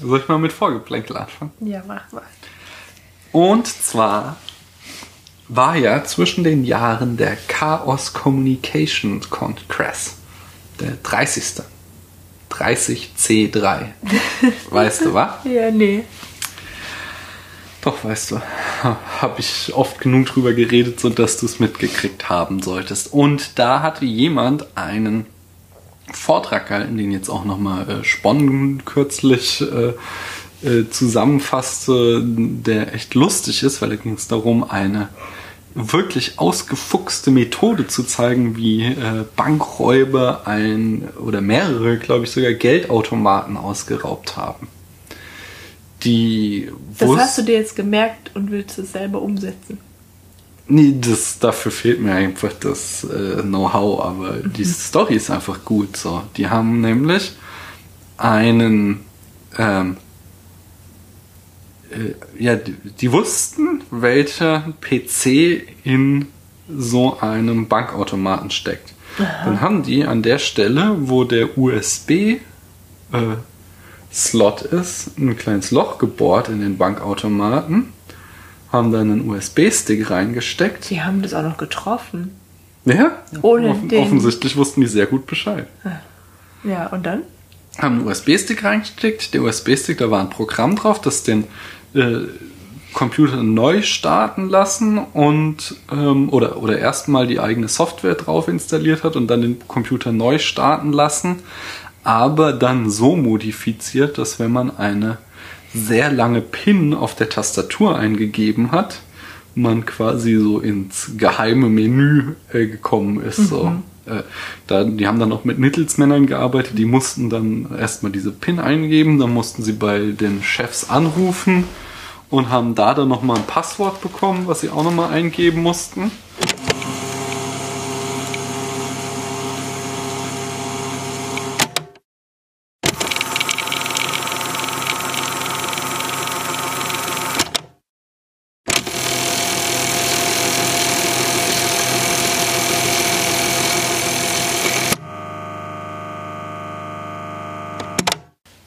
Soll ich mal mit Vorgeplänkel anfangen? Ja, mach mal. Und zwar war ja zwischen den Jahren der Chaos Communication Congress, der 30. 30C3. weißt du, was? Ja, nee. Doch, weißt du, habe ich oft genug drüber geredet, sodass du es mitgekriegt haben solltest. Und da hatte jemand einen Vortrag gehalten, den jetzt auch nochmal äh, Sponnen kürzlich äh, äh, zusammenfasste, der echt lustig ist, weil da ging es darum, eine wirklich ausgefuchste Methode zu zeigen, wie äh, Bankräuber ein oder mehrere, glaube ich, sogar Geldautomaten ausgeraubt haben. Die Das hast du dir jetzt gemerkt und willst es selber umsetzen. Nee, das, dafür fehlt mir einfach das äh, Know-how, aber die Story ist einfach gut. So, die haben nämlich einen, ähm, äh, ja, die, die wussten, welcher PC in so einem Bankautomaten steckt. Dann haben die an der Stelle, wo der USB äh, ist, ein kleines Loch gebohrt in den Bankautomaten, haben dann einen USB-Stick reingesteckt. Die haben das auch noch getroffen. Ja, Ohne offen, den- offensichtlich wussten die sehr gut Bescheid. Ja, und dann? Haben einen USB-Stick reingesteckt. Der USB-Stick, da war ein Programm drauf, das den äh, Computer neu starten lassen und ähm, oder, oder erstmal die eigene Software drauf installiert hat und dann den Computer neu starten lassen, aber dann so modifiziert, dass wenn man eine sehr lange PIN auf der Tastatur eingegeben hat, man quasi so ins geheime Menü äh, gekommen ist. So. Äh, da, die haben dann auch mit Mittelsmännern gearbeitet, die mussten dann erstmal diese PIN eingeben, dann mussten sie bei den Chefs anrufen und haben da dann nochmal ein Passwort bekommen, was sie auch nochmal eingeben mussten.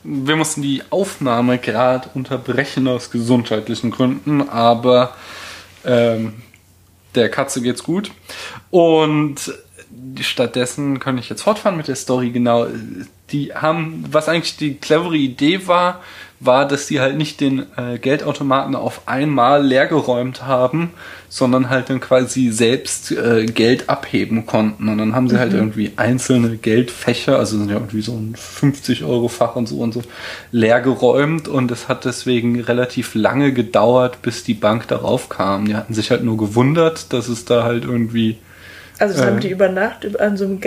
Wir mussten die Aufnahme gerade unterbrechen aus gesundheitlichen Gründen, aber ähm, der Katze geht's gut. Und stattdessen kann ich jetzt fortfahren mit der Story. Genau, die haben, was eigentlich die clevere Idee war, war, dass sie halt nicht den äh, Geldautomaten auf einmal leergeräumt haben, sondern halt dann quasi selbst äh, Geld abheben konnten. Und dann haben sie halt irgendwie einzelne Geldfächer, also sind ja irgendwie so ein 50-Euro-Fach und so und so, leergeräumt. Und es hat deswegen relativ lange gedauert, bis die Bank darauf kam. Die hatten sich halt nur gewundert, dass es da halt irgendwie Also das Äh. haben die über Nacht über- an so einem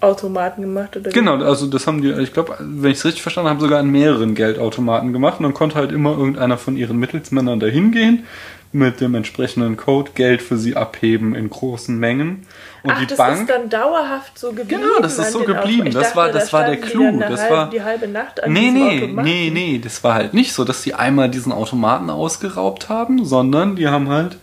Geldautomaten gemacht oder? Genau, also das haben die, ich glaube, wenn ich es richtig verstanden habe, sogar an mehreren Geldautomaten gemacht und dann konnte halt immer irgendeiner von ihren Mittelsmännern da hingehen, mit dem entsprechenden Code Geld für sie abheben in großen Mengen. Und Ach, die das Bank. ist dann dauerhaft so geblieben. Genau, das ist so geblieben. Das war- das da war der Clou. Das halbe, war- die halbe Nacht an Nee, nee, Automaten. nee, nee, das war halt nicht so, dass sie einmal diesen Automaten ausgeraubt haben, sondern die haben halt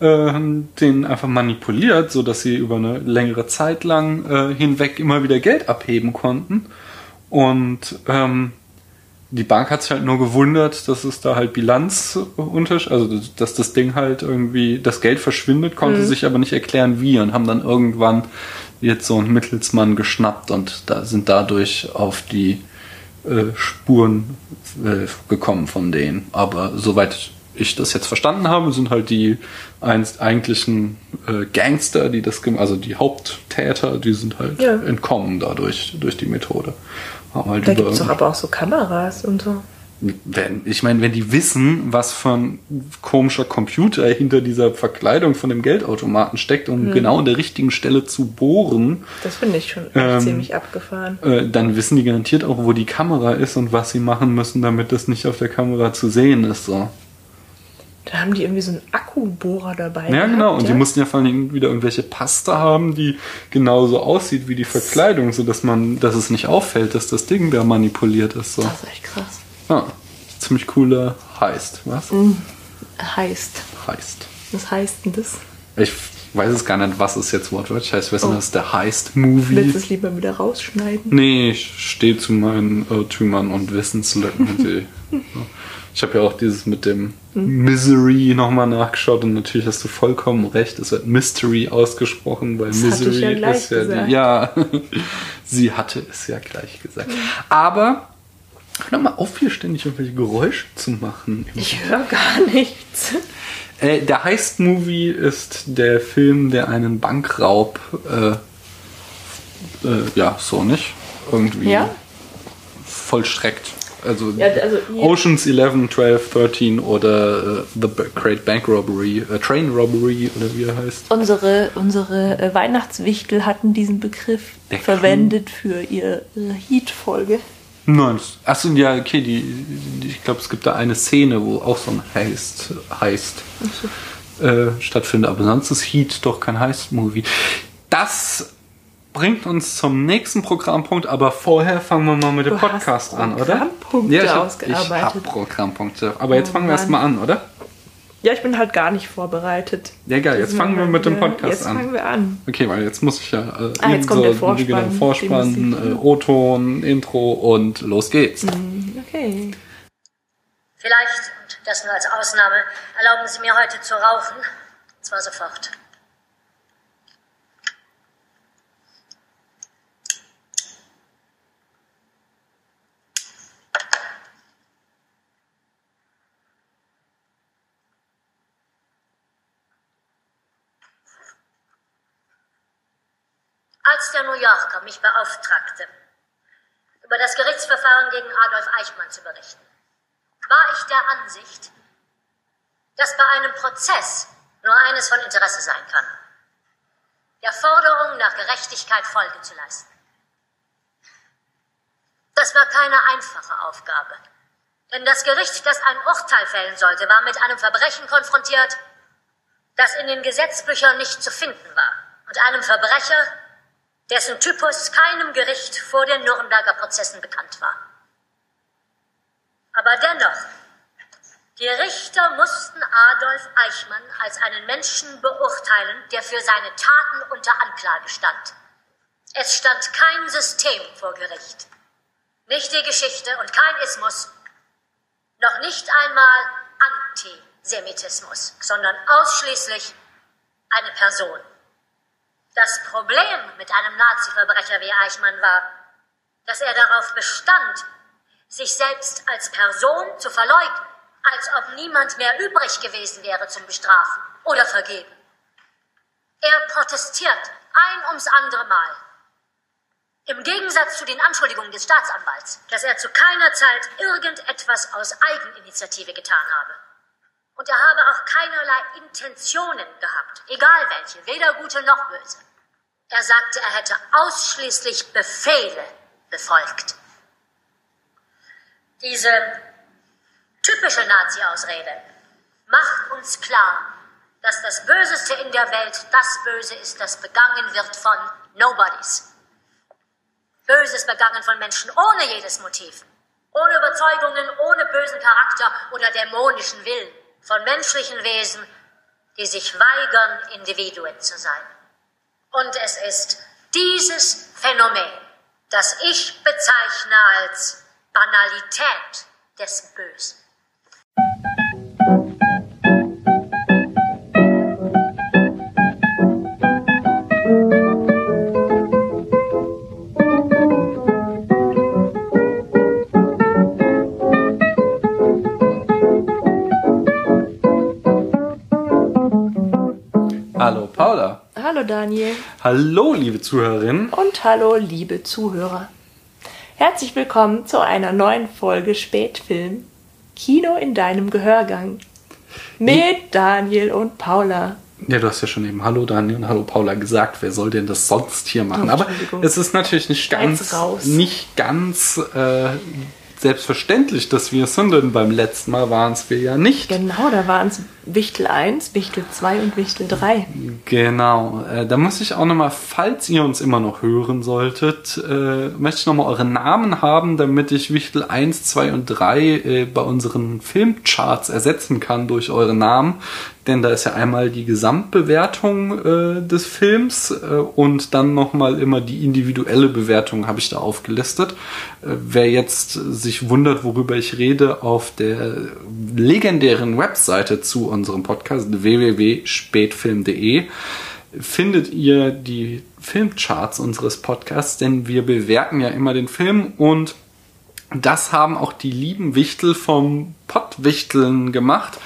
äh, den einfach manipuliert, so dass sie über eine längere Zeit lang äh, hinweg immer wieder Geld abheben konnten. Und ähm, die Bank hat sich halt nur gewundert, dass es da halt Bilanzunterschied, also dass das Ding halt irgendwie, das Geld verschwindet, konnte sich aber nicht erklären wie und haben dann irgendwann jetzt so einen Mittelsmann geschnappt und da sind dadurch auf die äh, Spuren äh, gekommen von denen. Aber soweit ich das jetzt verstanden habe, sind halt die einst eigentlichen äh, Gangster, die das, also die Haupttäter, die sind halt Ja. entkommen dadurch, durch die Methode. Halt Da gibt es doch aber auch so Kameras und so. wenn, ich meine, wenn die wissen, was für ein komischer Computer hinter dieser Verkleidung von dem Geldautomaten steckt, um genau an der richtigen Stelle zu bohren, Das finde ich schon Ähm, ziemlich abgefahren. äh, dann wissen die garantiert auch, wo die Kamera ist und was sie machen müssen, damit das nicht auf der Kamera zu sehen ist. So. Da haben die irgendwie so einen Akkubohrer dabei. Ja, gehabt, genau. Und die ja? mussten ja vor allem wieder irgendwelche Pasta haben, die genauso aussieht wie die Verkleidung, sodass man, dass es nicht auffällt, dass das Ding da manipuliert ist. So. Das ist echt krass. Ja, ziemlich cooler Heist, was? Mhm. Heißt. Heist. Was heißt denn das? Ich weiß es gar nicht, was es jetzt wortwörtlich heißt. Ich weiß nicht, das ist der Heist-Movie. Willst du es lieber wieder rausschneiden? Nee, ich stehe zu meinen Irrtümern und Wissenslücken. die- ich habe ja auch dieses mit dem Misery nochmal nachgeschaut und natürlich hast du vollkommen recht. Es wird Mystery ausgesprochen, weil Das Misery ja gleich ist ja gesagt. die. Ja, sie hatte es ja gleich gesagt. Aber hör mal auf, hier ständig irgendwelche Geräusche zu machen. Ich höre gar nichts. Äh, der Heist-Movie ist der Film, der einen Bankraub, äh, äh, ja, so nicht, irgendwie Ja? vollstreckt. Also, Ja, also Oceans 11, 12, 13 oder äh, The Great Bank Robbery, äh, Train Robbery oder wie er heißt. Unsere, unsere äh, Weihnachtswichtel hatten diesen Begriff Der verwendet für ihre, ihre Heat-Folge. Nein, achso, ja, okay, die, die, ich glaube, es gibt da eine Szene, wo auch so ein Heist, Heist äh, stattfindet, aber sonst ist Heat doch kein Heist-Movie. Das bringt uns zum nächsten Programmpunkt, aber vorher fangen wir mal mit dem Du hast Podcast an, oder? Programmpunkte ja, ich hab, ausgearbeitet. Ich habe Programmpunkte, aber jetzt Oh fangen wir erstmal an, oder? Ja, ich bin halt gar nicht vorbereitet. Ja, geil, jetzt fangen wir mit dem wir- Podcast jetzt an. fangen wir an. Okay, weil jetzt muss ich ja äh, Ah, jetzt kommt der so- Vorspann, genau, Vorspann äh, O-Ton, Intro und los geht's. Okay. Vielleicht, und das nur als Ausnahme, erlauben Sie mir heute zu rauchen. Und zwar sofort. Als der New Yorker mich beauftragte, über das Gerichtsverfahren gegen Adolf Eichmann zu berichten, war ich der Ansicht, dass bei einem Prozess nur eines von Interesse sein kann. Der Forderung nach Gerechtigkeit Folge zu leisten. Das war keine einfache Aufgabe. Denn das Gericht, das ein Urteil fällen sollte, war mit einem Verbrechen konfrontiert, das in den Gesetzbüchern nicht zu finden war. Und einem Verbrecher, dessen Typus keinem Gericht vor den Nürnberger Prozessen bekannt war. Aber dennoch, die Richter mussten Adolf Eichmann als einen Menschen beurteilen, der für seine Taten unter Anklage stand. Es stand kein System vor Gericht. Nicht die Geschichte und kein Ismus, noch nicht einmal Antisemitismus, sondern ausschließlich eine Person. Das Problem mit einem Nazi-Verbrecher wie Eichmann war, dass er darauf bestand, sich selbst als Person zu verleugnen, als ob niemand mehr übrig gewesen wäre zum Bestrafen oder Vergeben. Er protestiert ein ums andere Mal. Im Gegensatz zu den Anschuldigungen des Staatsanwalts, dass er zu keiner Zeit irgendetwas aus Eigeninitiative getan habe. Und er habe auch keinerlei Intentionen gehabt, egal welche, weder gute noch böse. Er sagte, er hätte ausschließlich Befehle befolgt. Diese typische Nazi-Ausrede macht uns klar, dass das Böseste in der Welt das Böse ist, das begangen wird von Nobodies. Böses begangen von Menschen ohne jedes Motiv, ohne Überzeugungen, ohne bösen Charakter oder dämonischen Willen, von menschlichen Wesen, die sich weigern, Individuen zu sein. Und es ist dieses Phänomen, das ich bezeichne als Banalität des Bösen. Daniel Hallo liebe Zuhörerinnen. und hallo liebe Zuhörer. Herzlich willkommen zu einer neuen Folge Spätfilm Kino in deinem Gehörgang mit Daniel und Paula. Ja, du hast ja schon eben Hallo Daniel und Hallo Paula gesagt. Wer soll denn das sonst hier machen? Oh, Aber es ist natürlich nicht ganz, raus. nicht ganz äh, selbstverständlich, dass wir es sind, denn beim letzten Mal waren es wir ja nicht. Genau, da waren es Wichtel 1, Wichtel 2 und Wichtel 3. Genau. Äh, da muss ich auch nochmal, falls ihr uns immer noch hören solltet, äh, möchte ich nochmal eure Namen haben, damit ich Wichtel 1, 2 und 3 äh, bei unseren Filmcharts ersetzen kann durch eure Namen. Denn da ist ja einmal die Gesamtbewertung äh, des Films äh, und dann nochmal immer die individuelle Bewertung habe ich da aufgelistet. Äh, wer jetzt sich wundert, worüber ich rede, auf der legendären Webseite zu unserem Podcast www.spätfilm.de findet ihr die Filmcharts unseres Podcasts, denn wir bewerten ja immer den Film und das haben auch die lieben Wichtel vom Pottwichteln gemacht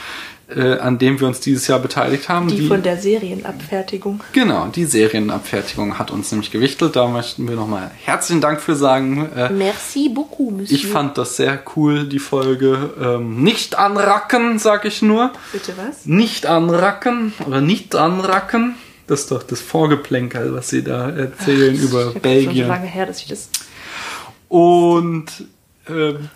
äh, an dem wir uns dieses Jahr beteiligt haben. Die, von der Serienabfertigung. Genau, die Serienabfertigung hat uns nämlich gewichtelt. Da möchten wir nochmal herzlichen Dank für sagen. Äh, Merci beaucoup, Monsieur. Ich fand das sehr cool, die Folge. Ähm, nicht anracken, sag ich nur. Bitte was? Nicht anracken oder nicht anracken. Das ist doch das Vorgeplänkel, was sie da erzählen Ach, über Belgien. Schon so lange her, dass ich das. Und ähm,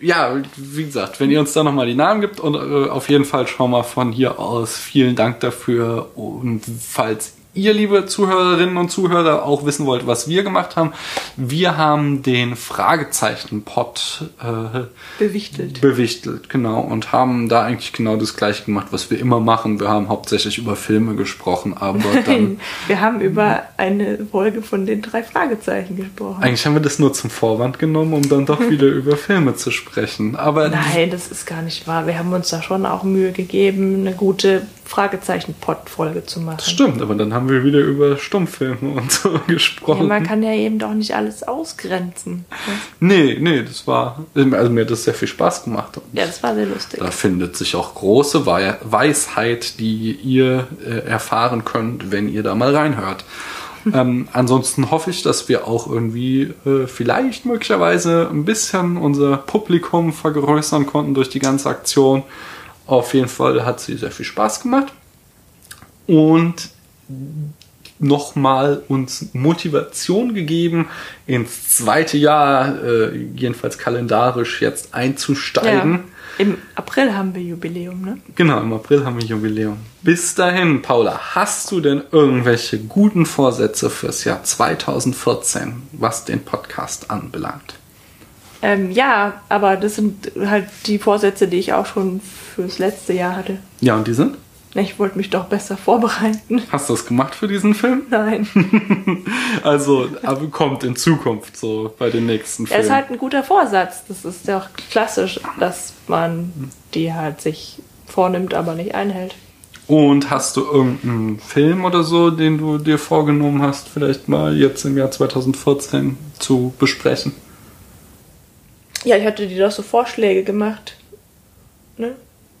ja, wie gesagt, wenn ihr uns da nochmal die Namen gibt und äh, auf jeden Fall schon mal von hier aus vielen Dank dafür. Und falls ihr, liebe Zuhörerinnen und Zuhörer, auch wissen wollt, was wir gemacht haben, wir haben den Fragezeichen-Pod äh, bewichtelt. Bewichtelt, genau. Und haben da eigentlich genau das gleiche gemacht, was wir immer machen. Wir haben hauptsächlich über Filme gesprochen, aber Nein, dann. Wir haben über eine Folge von den drei Fragezeichen gesprochen. Eigentlich haben wir das nur zum Vorwand genommen, um dann doch wieder über Filme zu sprechen. Aber Nein, das ist gar nicht wahr. Wir haben uns da schon auch Mühe gegeben, eine gute Fragezeichen-Pod-Folge zu machen. Das stimmt, aber dann haben wir wieder über Stummfilme und so gesprochen. Ja, man kann ja eben doch nicht alles ausgrenzen. Nee, nee, das war, also mir hat das sehr viel Spaß gemacht. Ja, das war sehr lustig. Da findet sich auch große Weisheit, die ihr äh, erfahren könnt, wenn ihr da mal reinhört. ähm, ansonsten hoffe ich, dass wir auch irgendwie äh, vielleicht möglicherweise ein bisschen unser Publikum vergrößern konnten durch die ganze Aktion. Auf jeden Fall hat sie sehr viel Spaß gemacht. Und nochmal uns Motivation gegeben, ins zweite Jahr, äh, jedenfalls kalendarisch, jetzt einzusteigen. Ja, Im April haben wir Jubiläum, ne? Genau, im April haben wir Jubiläum. Bis dahin, Paula, hast du denn irgendwelche guten Vorsätze fürs Jahr 2014, was den Podcast anbelangt? Ähm, ja, aber das sind halt die Vorsätze, die ich auch schon fürs letzte Jahr hatte. Ja, und die sind? Ich wollte mich doch besser vorbereiten. Hast du das gemacht für diesen Film? Nein. also, aber kommt in Zukunft so bei den nächsten Filmen. Er ist halt ein guter Vorsatz. Das ist ja auch klassisch, dass man die halt sich vornimmt, aber nicht einhält. Und hast du irgendeinen Film oder so, den du dir vorgenommen hast, vielleicht mal jetzt im Jahr 2014 zu besprechen? Ja, ich hatte dir doch so Vorschläge gemacht. Ne?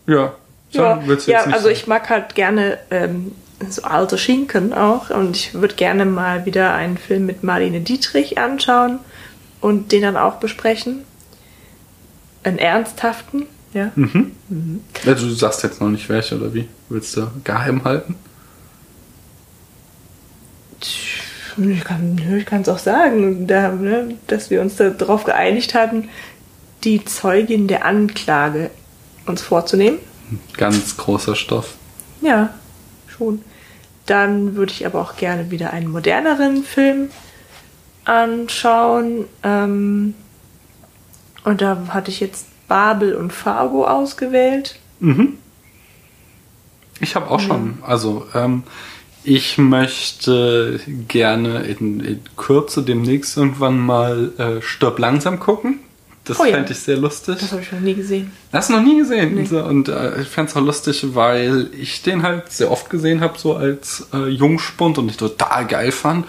Ja. Ja, ja also ich mag halt gerne ähm, so alte Schinken auch und ich würde gerne mal wieder einen Film mit Marlene Dietrich anschauen und den dann auch besprechen. Einen ernsthaften, ja. Mhm. Mhm. Also du sagst jetzt noch nicht welche oder wie? Willst du geheim halten? Ich kann es auch sagen, da, ne, dass wir uns darauf geeinigt hatten, die Zeugin der Anklage uns vorzunehmen. Ganz großer Stoff. Ja, schon. Dann würde ich aber auch gerne wieder einen moderneren Film anschauen. Ähm, und da hatte ich jetzt Babel und Fargo ausgewählt. Mhm. Ich habe auch ja. schon, also ähm, ich möchte gerne in, in, Kürze demnächst irgendwann mal äh, Stirb langsam gucken. Das oh, ja. ich sehr lustig. Das habe ich noch nie gesehen. Du noch nie gesehen? Nee. Und äh, ich fände es auch lustig, weil ich den halt sehr oft gesehen habe, so als äh, Jungspund und ich total geil fand.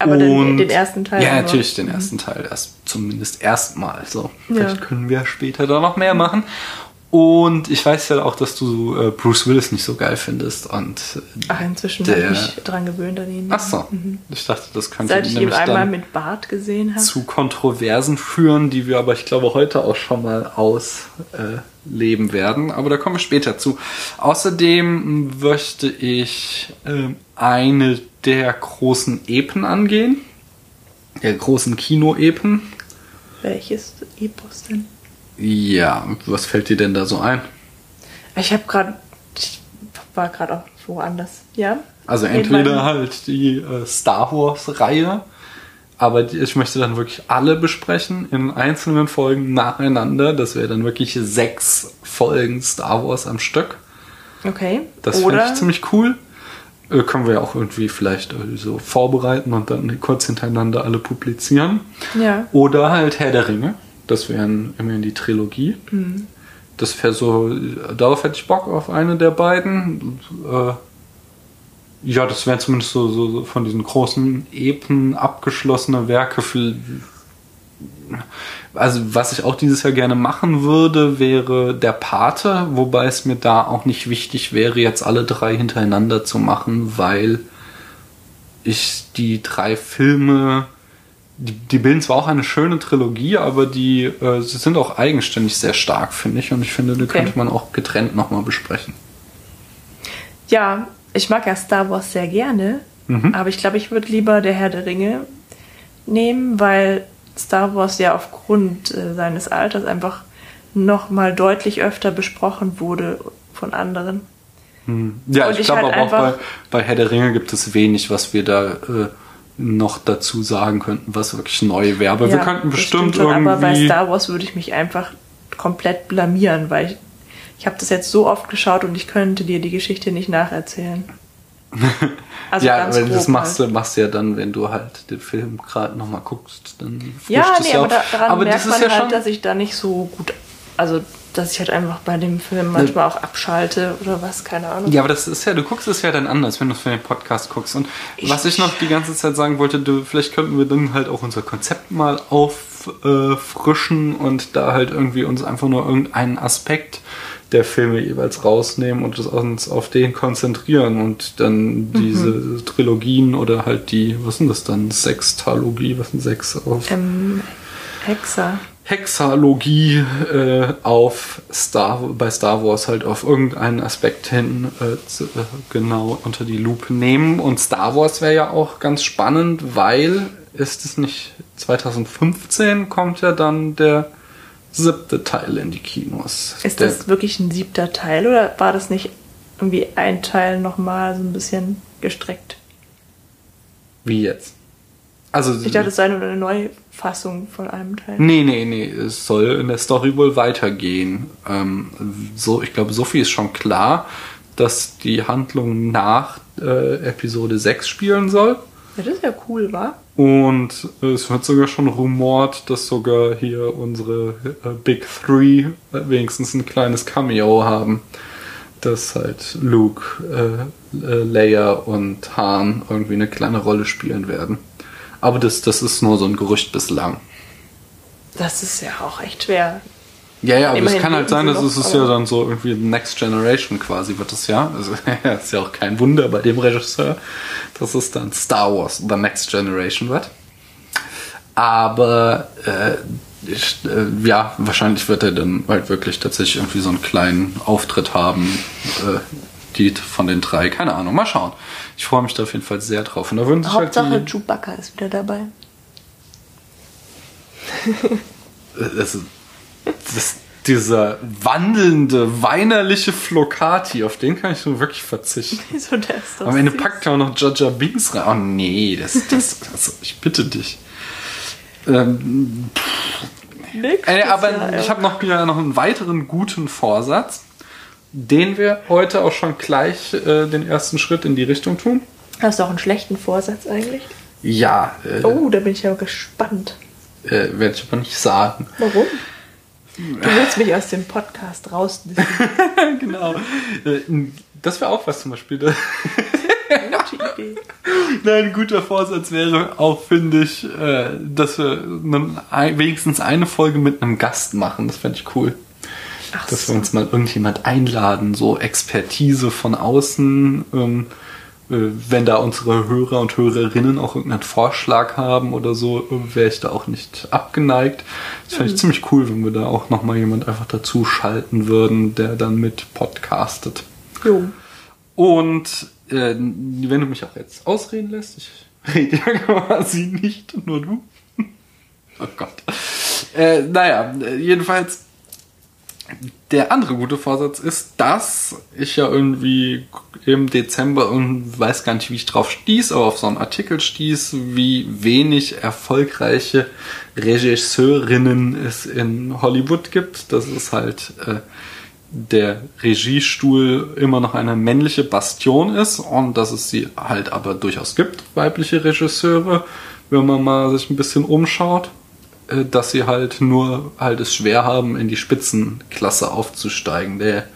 Aber den, den, ersten Teil? Ja, natürlich den mhm. ersten Teil. Erst, zumindest erstmal. So. Vielleicht ja. können wir später da noch mehr machen. Und ich weiß ja auch, dass du äh, Bruce Willis nicht so geil findest. Und Ach, inzwischen der, habe ich dran gewöhnt an ihn. Ach so. Mhm. Ich dachte, das könnte Seit ich ihn einmal mit Bart gesehen habe. Zu Kontroversen führen, die wir aber, ich glaube, heute auch schon mal ausleben äh, werden. Aber da kommen wir später zu. Außerdem möchte ich äh, eine der großen Epen angehen. Der großen Kino-Epen. Welches Epos denn? Ja, was fällt dir denn da so ein? Ich habe gerade, ich war gerade auch woanders. Ja? Also entweder halt die äh, Star Wars-Reihe, aber ich möchte dann wirklich alle besprechen in einzelnen Folgen nacheinander. Das wäre dann wirklich sechs Folgen Star Wars am Stück. Okay. Das finde ich ziemlich cool. Äh, können wir ja auch irgendwie vielleicht so vorbereiten und dann kurz hintereinander alle publizieren. Ja. Oder halt Herr der Ringe. Das wären immerhin die Trilogie. Mhm. Das wäre so, darauf hätte ich Bock auf eine der beiden. Äh, ja, das wären zumindest so, so, so, von diesen großen Epen abgeschlossene Werke. Für, also was ich auch dieses Jahr gerne machen würde, wäre der Pate, wobei es mir da auch nicht wichtig wäre, jetzt alle drei hintereinander zu machen, weil ich die drei Filme, die, die bilden zwar auch eine schöne Trilogie, aber die äh, sie sind auch eigenständig sehr stark, finde ich. Und ich finde, die okay. könnte man auch getrennt nochmal besprechen. Ja, ich mag ja Star Wars sehr gerne, mhm. aber ich glaube, ich würde lieber der Herr der Ringe nehmen, weil Star Wars ja aufgrund äh, seines Alters einfach noch mal deutlich öfter besprochen wurde von anderen. Hm. Ja, Und ich glaube halt auch bei, bei Herr der Ringe gibt es wenig, was wir da äh, noch dazu sagen könnten, was wirklich neu wäre. Aber ja, wir könnten bestimmt schon, irgendwie... Aber bei Star Wars würde ich mich einfach komplett blamieren, weil ich, ich habe das jetzt so oft geschaut und ich könnte dir die Geschichte nicht nacherzählen. Also ja, aber das machst du, halt. machst du ja dann, wenn du halt den Film gerade nochmal guckst, dann Ja, nee, aber da, daran aber merkt man halt, dass ich da nicht so gut, also dass ich halt einfach bei dem Film manchmal auch abschalte oder was, keine Ahnung. Ja, aber das ist ja, du guckst es ja dann anders, wenn du es für den Podcast guckst. Und ich was ich noch die ganze Zeit sagen wollte, du, vielleicht könnten wir dann halt auch unser Konzept mal auffrischen und da halt irgendwie uns einfach nur irgendeinen Aspekt der Filme jeweils rausnehmen und uns auf den konzentrieren und dann diese mhm. Trilogien oder halt die, was sind das dann? Sextalogie, was sind sechs auf? Ähm, Hexa. Hexalogie äh, auf Star bei Star Wars halt auf irgendeinen Aspekt hin äh, zu, äh, genau unter die Lupe nehmen und Star Wars wäre ja auch ganz spannend, weil ist es nicht 2015 kommt ja dann der siebte Teil in die Kinos. Ist Der, das wirklich ein siebter Teil oder war das nicht irgendwie ein Teil nochmal so ein bisschen gestreckt? Wie jetzt? Also, ich dachte, es sei nur eine Neufassung von einem Teil. Nee, nee, nee. Es soll in der Story wohl weitergehen. Ähm, so, ich glaube, so viel ist schon klar, dass die Handlung nach äh, Episode 6 spielen soll. Ja, das ist ja cool, wa? Und es wird sogar schon rumort, dass sogar hier unsere äh, Big Three äh, wenigstens ein kleines Cameo haben. Dass halt Luke, äh, äh, Leia und Han irgendwie eine kleine Rolle spielen werden. Aber das, das ist nur so ein Gerücht bislang. Das ist ja auch echt schwer. Ja, ja, aber es kann halt sein, dass es ist ja dann so irgendwie Next Generation quasi wird es ja. Also ist ja auch kein Wunder bei dem Regisseur, dass es dann Star Wars The Next Generation wird. Aber äh, ich, äh, ja, wahrscheinlich wird er dann halt wirklich tatsächlich irgendwie so einen kleinen Auftritt haben, äh, die von den drei. Keine Ahnung, mal schauen. Ich freue mich da auf jeden Fall sehr drauf. Und da würden sich halt Hauptsache halt die, Chewbacca ist wieder dabei. das ist das, dieser wandelnde, weinerliche Flocati, auf den kann ich nur wirklich verzichten. Wieso der ist doch Am Ende packt er auch noch Jaja Binks rein. Oh nee, das, das, also, ich bitte dich. Ähm, äh, aber ja, ich habe noch wieder noch einen weiteren guten Vorsatz, den wir heute auch schon gleich äh, den ersten Schritt in die Richtung tun. Hast du auch einen schlechten Vorsatz eigentlich? Ja. Äh, oh, da bin ich ja gespannt. Äh, Werde ich aber nicht sagen. Warum? Du willst mich aus dem Podcast raus. genau. Äh, das wäre auch was zum Beispiel. Gute Idee. Nein, ein guter Vorsatz wäre auch, finde ich, äh, dass wir wenigstens eine Folge mit einem Gast machen. Das fände ich cool. Ach dass so. wir uns mal irgendjemand einladen, so Expertise von außen. Ähm, äh, wenn da unsere Hörer und Hörerinnen auch irgendeinen Vorschlag haben oder so, wäre ich da auch nicht abgeneigt. Das fände ich mhm. ziemlich cool, wenn wir da auch nochmal jemand einfach dazu schalten würden, der dann mit podcastet. Jo. Und äh, wenn du mich auch jetzt ausreden lässt, ich rede ja quasi nicht, nur du. oh Gott. Äh, naja, jedenfalls der andere gute Vorsatz ist, dass ich ja irgendwie im Dezember und weiß gar nicht, wie ich drauf stieß, aber auf so einen Artikel stieß, wie wenig erfolgreiche Regisseurinnen es in Hollywood gibt. Das ist halt äh, der Regiestuhl immer noch eine männliche Bastion ist und dass es sie halt aber durchaus gibt, weibliche Regisseure, wenn man mal sich ein bisschen umschaut. Äh, dass sie halt nur halt es schwer haben, in die Spitzenklasse aufzusteigen. Der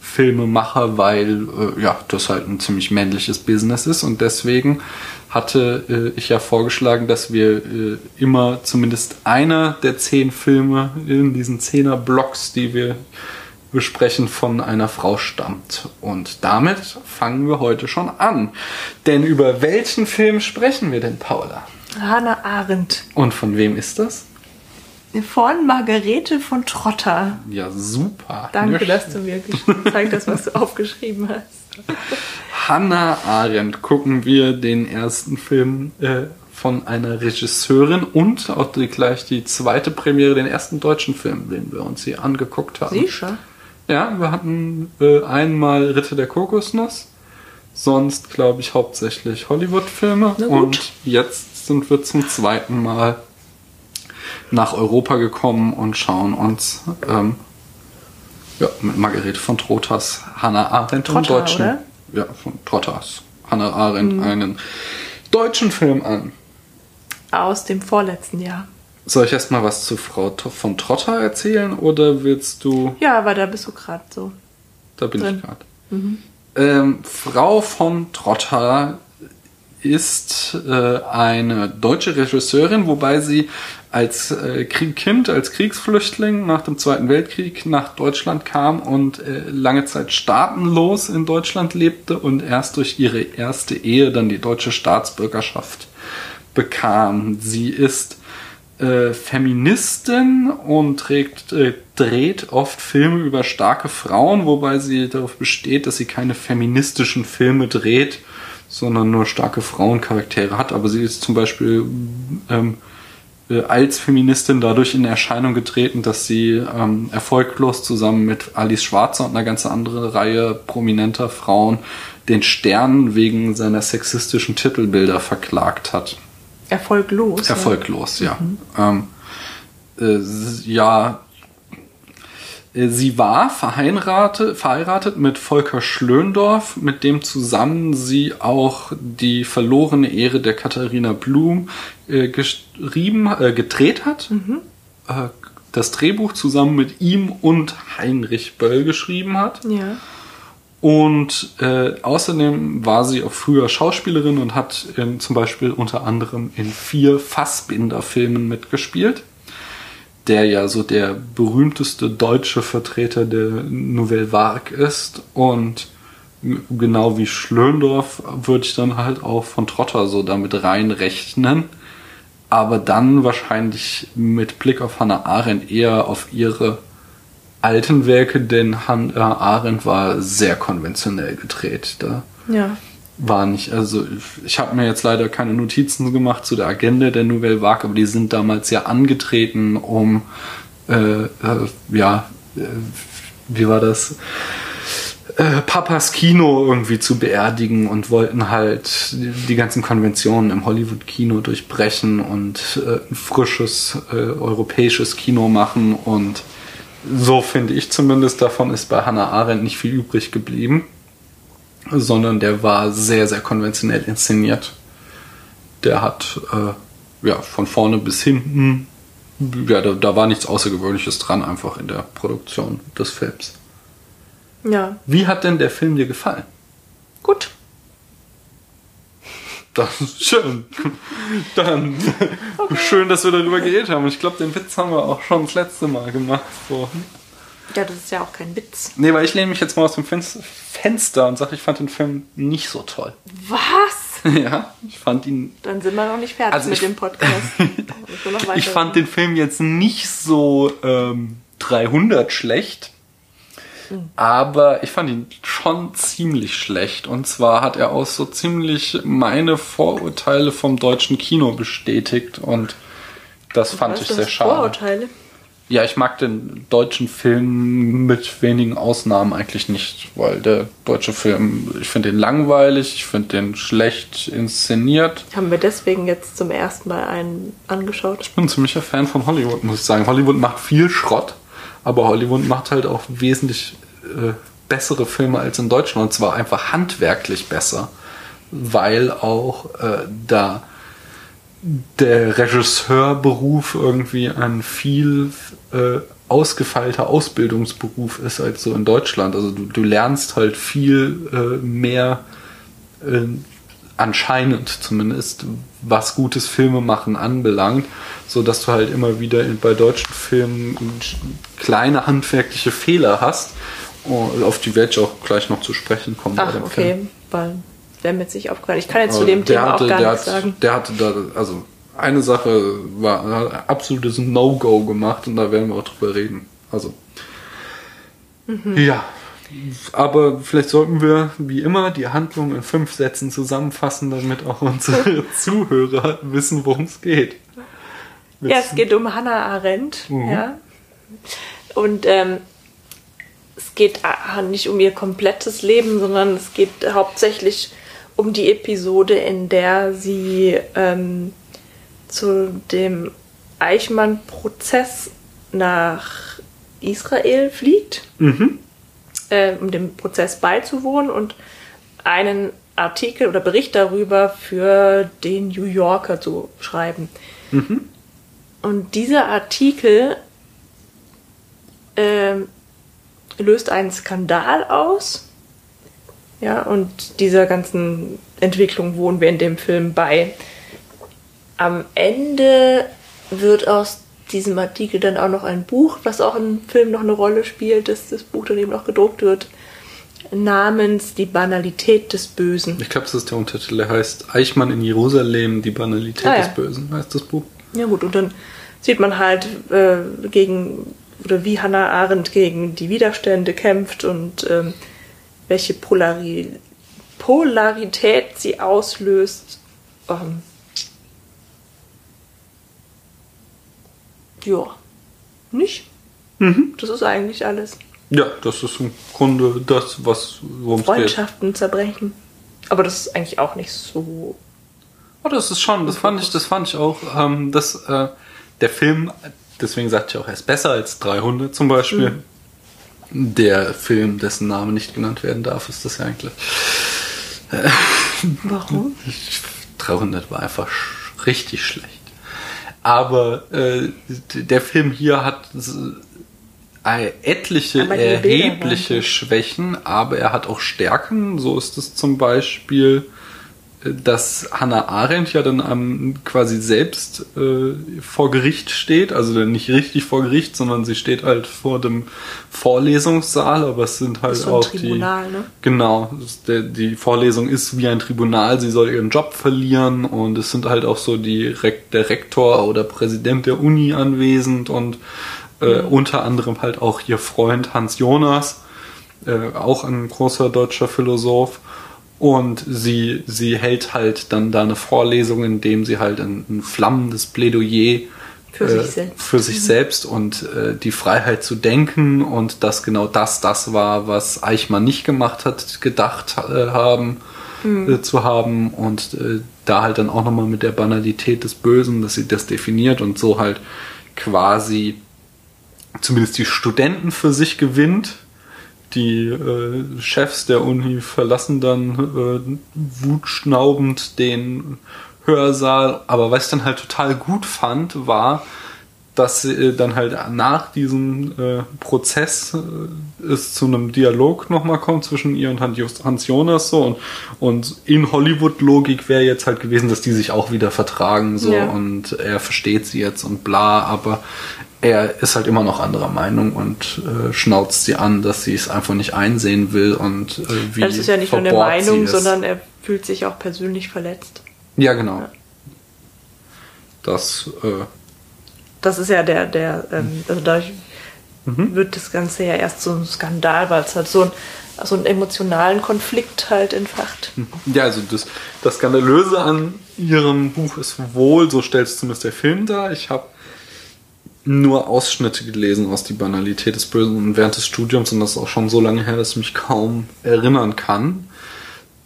Filmemacher, weil äh, ja das halt ein ziemlich männliches Business ist und deswegen hatte äh, ich ja vorgeschlagen, dass wir äh, immer zumindest einer der zehn Filme in diesen zehner Blocks, die wir besprechen, von einer Frau stammt. Und damit fangen wir heute schon an. Denn über welchen Film sprechen wir denn, Paula? Hannah Arendt. Und von wem ist das? Von Margarete von Trotter. Ja, super. Danke, Nicht. dass du mir gezeigt hast, was du aufgeschrieben hast. Hannah Arendt gucken wir den ersten Film äh, von einer Regisseurin und auch die, gleich die zweite Premiere, den ersten deutschen Film, den wir uns hier angeguckt haben. Sicher? Ja, wir hatten äh, einmal Ritter der Kokosnuss, sonst glaube ich hauptsächlich Hollywood-Filme und jetzt sind wir zum zweiten Mal nach Europa gekommen und schauen uns ähm, ja, mit Margarete von Trotas Hannah Arendt Trotter, im Deutschen. Oder? Ja, von Trotas Hannah Arendt mhm. einen deutschen Film an. Aus dem vorletzten Jahr. Soll ich erstmal was zu Frau von Trotter erzählen oder willst du. Ja, aber da bist du gerade so. Da bin drin. ich gerade. Mhm. Ähm, Frau von Trotter ist äh, eine deutsche Regisseurin, wobei sie als äh, Kind, als Kriegsflüchtling nach dem Zweiten Weltkrieg nach Deutschland kam und äh, lange Zeit staatenlos in Deutschland lebte und erst durch ihre erste Ehe dann die deutsche Staatsbürgerschaft bekam. Sie ist äh, Feministin und trägt, äh, dreht oft Filme über starke Frauen, wobei sie darauf besteht, dass sie keine feministischen Filme dreht, sondern nur starke Frauencharaktere hat. Aber sie ist zum Beispiel ähm, äh, als Feministin dadurch in Erscheinung getreten, dass sie ähm, erfolglos zusammen mit Alice Schwarzer und einer ganz anderen Reihe prominenter Frauen den Stern wegen seiner sexistischen Titelbilder verklagt hat. Erfolglos? Erfolglos, ja. ja. Mhm. Ähm, äh, ja, sie war verheiratet, verheiratet mit Volker Schlöndorf, mit dem zusammen sie auch die verlorene Ehre der Katharina Blum äh, geschrieben, äh, gedreht hat. Mhm. Äh, das Drehbuch zusammen mit ihm und Heinrich Böll geschrieben hat. Ja. Und äh, außerdem war sie auch früher Schauspielerin und hat zum Beispiel unter anderem in vier Fassbinder-Filmen mitgespielt der ja so der berühmteste deutsche Vertreter der Nouvelle Vague ist. Und genau wie Schlöndorf würde ich dann halt auch von Trotter so damit reinrechnen. Aber dann wahrscheinlich mit Blick auf Hannah Arendt eher auf ihre alten Werke, denn Hannah Arendt war sehr konventionell gedreht. Da ja war nicht, also ich habe mir jetzt leider keine Notizen gemacht zu der Agenda der Nouvelle Vague, aber die sind damals ja angetreten, um äh, äh, ja, äh, wie war das? Äh, Papas Kino irgendwie zu beerdigen und wollten halt die, die ganzen Konventionen im Hollywood-Kino durchbrechen und äh, ein frisches äh, europäisches Kino machen und so finde ich zumindest davon ist bei Hannah Arendt nicht viel übrig geblieben sondern der war sehr, sehr konventionell inszeniert. Der hat äh, ja von vorne bis hinten, ja, da, da war nichts Außergewöhnliches dran, einfach in der Produktion des Films. Ja. Wie hat denn der Film dir gefallen? Gut. Das ist schön. Dann okay. schön, dass wir darüber geredet haben. Ich glaube, den Witz haben wir auch schon das letzte Mal gemacht. So. Ja, das ist ja auch kein Witz. Nee, weil ich lehne mich jetzt mal aus dem Fenster und sage, ich fand den Film nicht so toll. Was? Ja, ich fand ihn. Dann sind wir noch nicht fertig also mit dem Podcast. ich, fand den Film jetzt nicht so ähm, 300 schlecht. Mhm. Aber ich fand ihn schon ziemlich schlecht. Und zwar hat er auch so ziemlich meine Vorurteile vom deutschen Kino bestätigt. Und das Was fand ich sehr schade. Vorurteile? Ja, ich mag den deutschen Film mit wenigen Ausnahmen eigentlich nicht, weil der deutsche Film, ich finde den langweilig, ich finde den schlecht inszeniert. Haben wir deswegen jetzt zum ersten Mal einen angeschaut? Ich bin ein ziemlicher Fan von Hollywood, muss ich sagen. Hollywood macht viel Schrott, aber Hollywood macht halt auch wesentlich äh, bessere Filme als in Deutschland und zwar einfach handwerklich besser, weil auch äh, da der Regisseurberuf irgendwie ein viel äh, ausgefeilter Ausbildungsberuf ist als so in Deutschland. Also du, du lernst halt viel äh, mehr äh, anscheinend zumindest, was gutes Filmemachen anbelangt, so dass du halt immer wieder in, bei deutschen Filmen kleine handwerkliche Fehler hast, auf die werde ich auch gleich noch zu sprechen kommen. Ach, okay, Film. weil jetzt nicht aufgefallen. Ich kann jetzt zu dem Thema hatte, auch gar nichts hat, sagen. Der hatte da, also eine Sache war absolutes No-Go gemacht und da werden wir auch drüber reden. Also. Mhm. Ja. Aber vielleicht sollten wir, wie immer, die Handlung in fünf Sätzen zusammenfassen, damit auch unsere Zuhörer wissen, worum es geht. Ja, es geht um Hannah Arendt. Mhm. Ja. Und ähm, es geht nicht um ihr komplettes Leben, sondern es geht hauptsächlich um die Episode, in der sie ähm, zu dem Eichmann-Prozess nach Israel fliegt, mhm. äh, um dem Prozess beizuwohnen und einen Artikel oder Bericht darüber für den New Yorker zu schreiben. Mhm. Und dieser Artikel äh, löst einen Skandal aus. Ja, und dieser ganzen Entwicklung wohnen wir in dem Film bei. Am Ende wird aus diesem Artikel dann auch noch ein Buch, was auch im Film noch eine Rolle spielt, dass das Buch dann eben noch gedruckt wird, namens Die Banalität des Bösen. Ich glaube, das ist der Untertitel. Der heißt Eichmann in Jerusalem, die Banalität ah, ja. des Bösen, heißt das Buch. Ja gut, und dann sieht man halt äh, gegen, oder wie Hannah Arendt gegen die Widerstände kämpft und ähm, welche Polari Polarität sie auslöst. Ähm, ja, nicht? Mhm. Das ist eigentlich alles. Ja, das ist im Grunde das, was worum es geht. Freundschaften zerbrechen. Aber das ist eigentlich auch nicht so. Oh, das ist schon, das fand ich, das fand ich auch, ähm, dass äh, der Film, deswegen sagte ich auch, er ist besser als 300 zum Beispiel. Mhm. Der Film, dessen Name nicht genannt werden darf, ist das ja eigentlich. Äh, Warum? 300 war einfach richtig schlecht. Aber äh, der Film hier hat äh, etliche erhebliche Schwächen, aber er hat auch Stärken. So ist es zum Beispiel dass Hannah Arendt ja dann am, quasi selbst äh, vor Gericht steht, also dann nicht richtig vor Gericht, sondern sie steht halt vor dem Vorlesungssaal, aber es sind halt so auch Tribunal, die ne? genau, der, die Vorlesung ist wie ein Tribunal, sie soll ihren Job verlieren. Und es sind halt auch so die der Rektor oder Präsident der Uni anwesend. Und äh, mhm. unter anderem halt auch ihr Freund Hans Jonas, äh, auch ein großer deutscher Philosoph und sie, sie hält halt dann da eine Vorlesung, in dem sie halt ein, ein flammendes Plädoyer für, äh, sich, selbst. Für sich mhm. selbst und äh, die Freiheit zu denken und dass genau das das war, was Eichmann nicht gemacht hat, gedacht äh, haben mhm. äh, zu haben und äh, da halt dann auch nochmal mit der Banalität des Bösen, dass sie das definiert und so halt quasi zumindest die Studenten für sich gewinnt die äh, Chefs der Uni verlassen dann äh, wutschnaubend den Hörsaal. Aber was ich dann halt total gut fand, war, dass äh, dann halt nach diesem äh, Prozess äh, es zu einem Dialog nochmal kommt zwischen ihr und Hans Jonas so und, und in Hollywood-Logik wäre jetzt halt gewesen, dass die sich auch wieder vertragen so ja. und er versteht sie jetzt und bla, aber er ist halt immer noch anderer Meinung und äh, schnauzt sie an, dass sie es einfach nicht einsehen will und äh, wie Das ist ja nicht nur eine Meinung, sondern er fühlt sich auch persönlich verletzt. Ja, genau. Ja. Das, äh, das ist ja der, der, ähm, also dadurch mhm. wird das Ganze ja erst so ein Skandal, weil es halt so ein so einen emotionalen Konflikt halt entfacht. Ja, also das, das Skandalöse an ihrem Buch ist wohl, so stellt es zumindest der Film dar. Ich habe nur Ausschnitte gelesen aus Die Banalität des Bösen während des Studiums und das ist auch schon so lange her, dass ich mich kaum erinnern kann.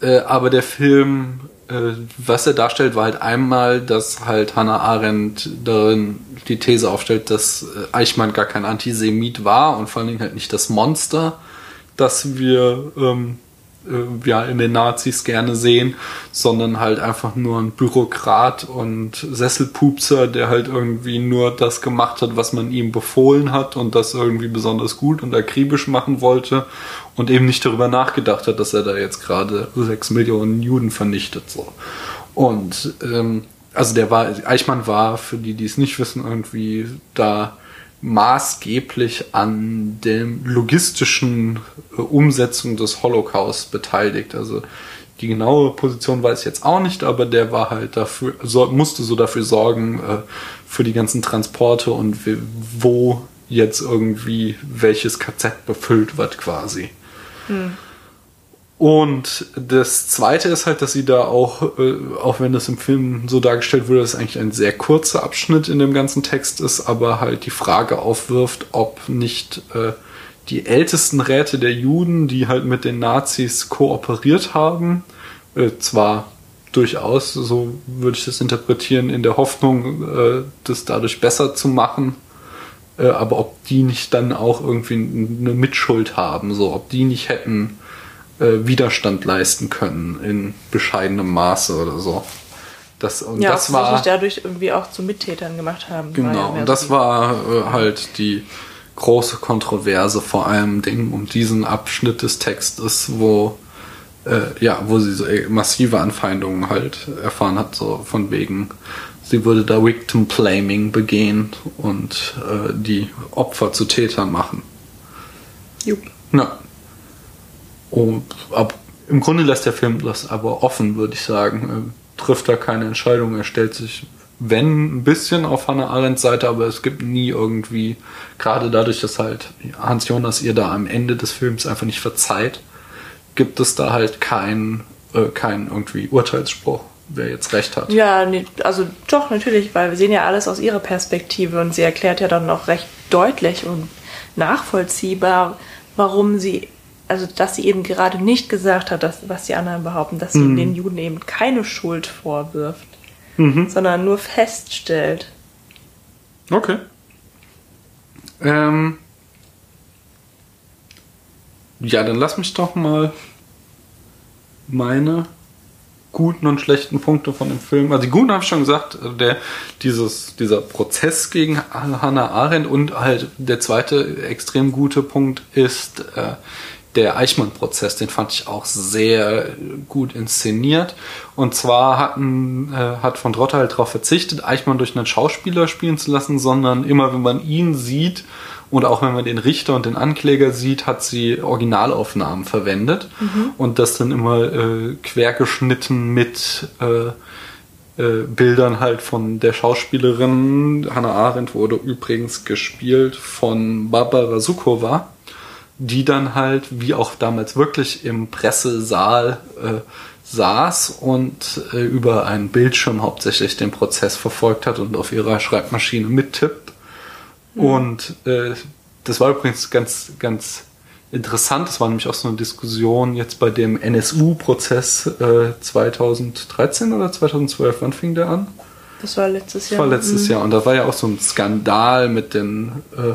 Äh, aber der Film, äh, was er darstellt, war halt einmal, dass halt Hannah Arendt darin die These aufstellt, dass äh, Eichmann gar kein Antisemit war und vor allen Dingen halt nicht das Monster, das wir ähm, äh, ja in den Nazis gerne sehen, sondern halt einfach nur ein Bürokrat und Sesselpupser, der halt irgendwie nur das gemacht hat, was man ihm befohlen hat und das irgendwie besonders gut und akribisch machen wollte und eben nicht darüber nachgedacht hat, dass er da jetzt gerade sechs Millionen Juden vernichtet so. Und ähm, also der war, Eichmann war, für die, die es nicht wissen, irgendwie da maßgeblich an dem logistischen äh, Umsetzung des Holocaust beteiligt. Also die genaue Position weiß ich jetzt auch nicht, aber der war halt dafür, so, musste so dafür sorgen, äh, für die ganzen Transporte und wo jetzt irgendwie welches KZ befüllt wird quasi. Hm. Und das zweite ist halt, dass sie da auch, äh, auch wenn das im Film so dargestellt wurde, dass es eigentlich ein sehr kurzer Abschnitt in dem ganzen Text ist, aber halt die Frage aufwirft, ob nicht äh, die ältesten Räte der Juden, die halt mit den Nazis kooperiert haben, äh, zwar durchaus, so würde ich das interpretieren, in der Hoffnung, das dadurch besser zu machen, aber ob die nicht dann auch irgendwie eine Mitschuld haben, so ob die nicht hätten äh, Widerstand leisten können in bescheidenem Maße oder so. Das, und ja, das war dadurch irgendwie auch zu Mittätern gemacht haben. Genau, ja und das war äh, halt die große Kontroverse vor allem Ding um diesen Abschnitt des Textes, wo äh, ja, wo sie so äh, massive Anfeindungen halt erfahren hat, so von wegen, sie würde da Victim Blaming begehen und äh, die Opfer zu Tätern machen. Jupp. Ja. Und ab, im Grunde lässt der Film das aber offen, würde ich sagen. Er trifft da keine Entscheidung. Er stellt sich, wenn, ein bisschen auf Hannah Arendts Seite, aber es gibt nie irgendwie, gerade dadurch, dass halt Hans Jonas ihr da am Ende des Films einfach nicht verzeiht, gibt es da halt keinen äh, kein irgendwie Urteilsspruch wer jetzt recht hat. Ja, nee, also doch, natürlich, weil wir sehen ja alles aus ihrer Perspektive und sie erklärt ja dann noch recht deutlich und nachvollziehbar, warum sie also dass sie eben gerade nicht gesagt hat, dass, was die anderen behaupten, dass sie mhm. den Juden eben keine Schuld vorwirft, mhm. sondern nur feststellt. Okay. Ähm ja, dann lass mich doch mal meine guten und schlechten Punkte von dem Film. Also die guten habe ich schon gesagt, der, dieses, dieser Prozess gegen Hannah Arendt und halt der zweite extrem gute Punkt ist äh, der Eichmann-Prozess, den fand ich auch sehr gut inszeniert. Und zwar hatten, äh, hat von Drotter halt darauf verzichtet, Eichmann durch einen Schauspieler spielen zu lassen, sondern immer wenn man ihn sieht und auch wenn man den Richter und den Ankläger sieht, hat sie Originalaufnahmen verwendet mhm. und das dann immer äh, quergeschnitten mit äh, äh, Bildern halt von der Schauspielerin. Hannah Arendt wurde übrigens gespielt von Barbara Sukowa die dann halt, wie auch damals wirklich im Pressesaal äh, saß und äh, über einen Bildschirm hauptsächlich den Prozess verfolgt hat und auf ihrer Schreibmaschine mittippt. Mhm. Und äh, das war übrigens ganz, ganz interessant. Das war nämlich auch so eine Diskussion jetzt bei dem NSU-Prozess äh, 2013 oder 2012. Wann fing der an? Das war letztes Jahr. Das war letztes mhm. Jahr. Und da war ja auch so ein Skandal mit den äh,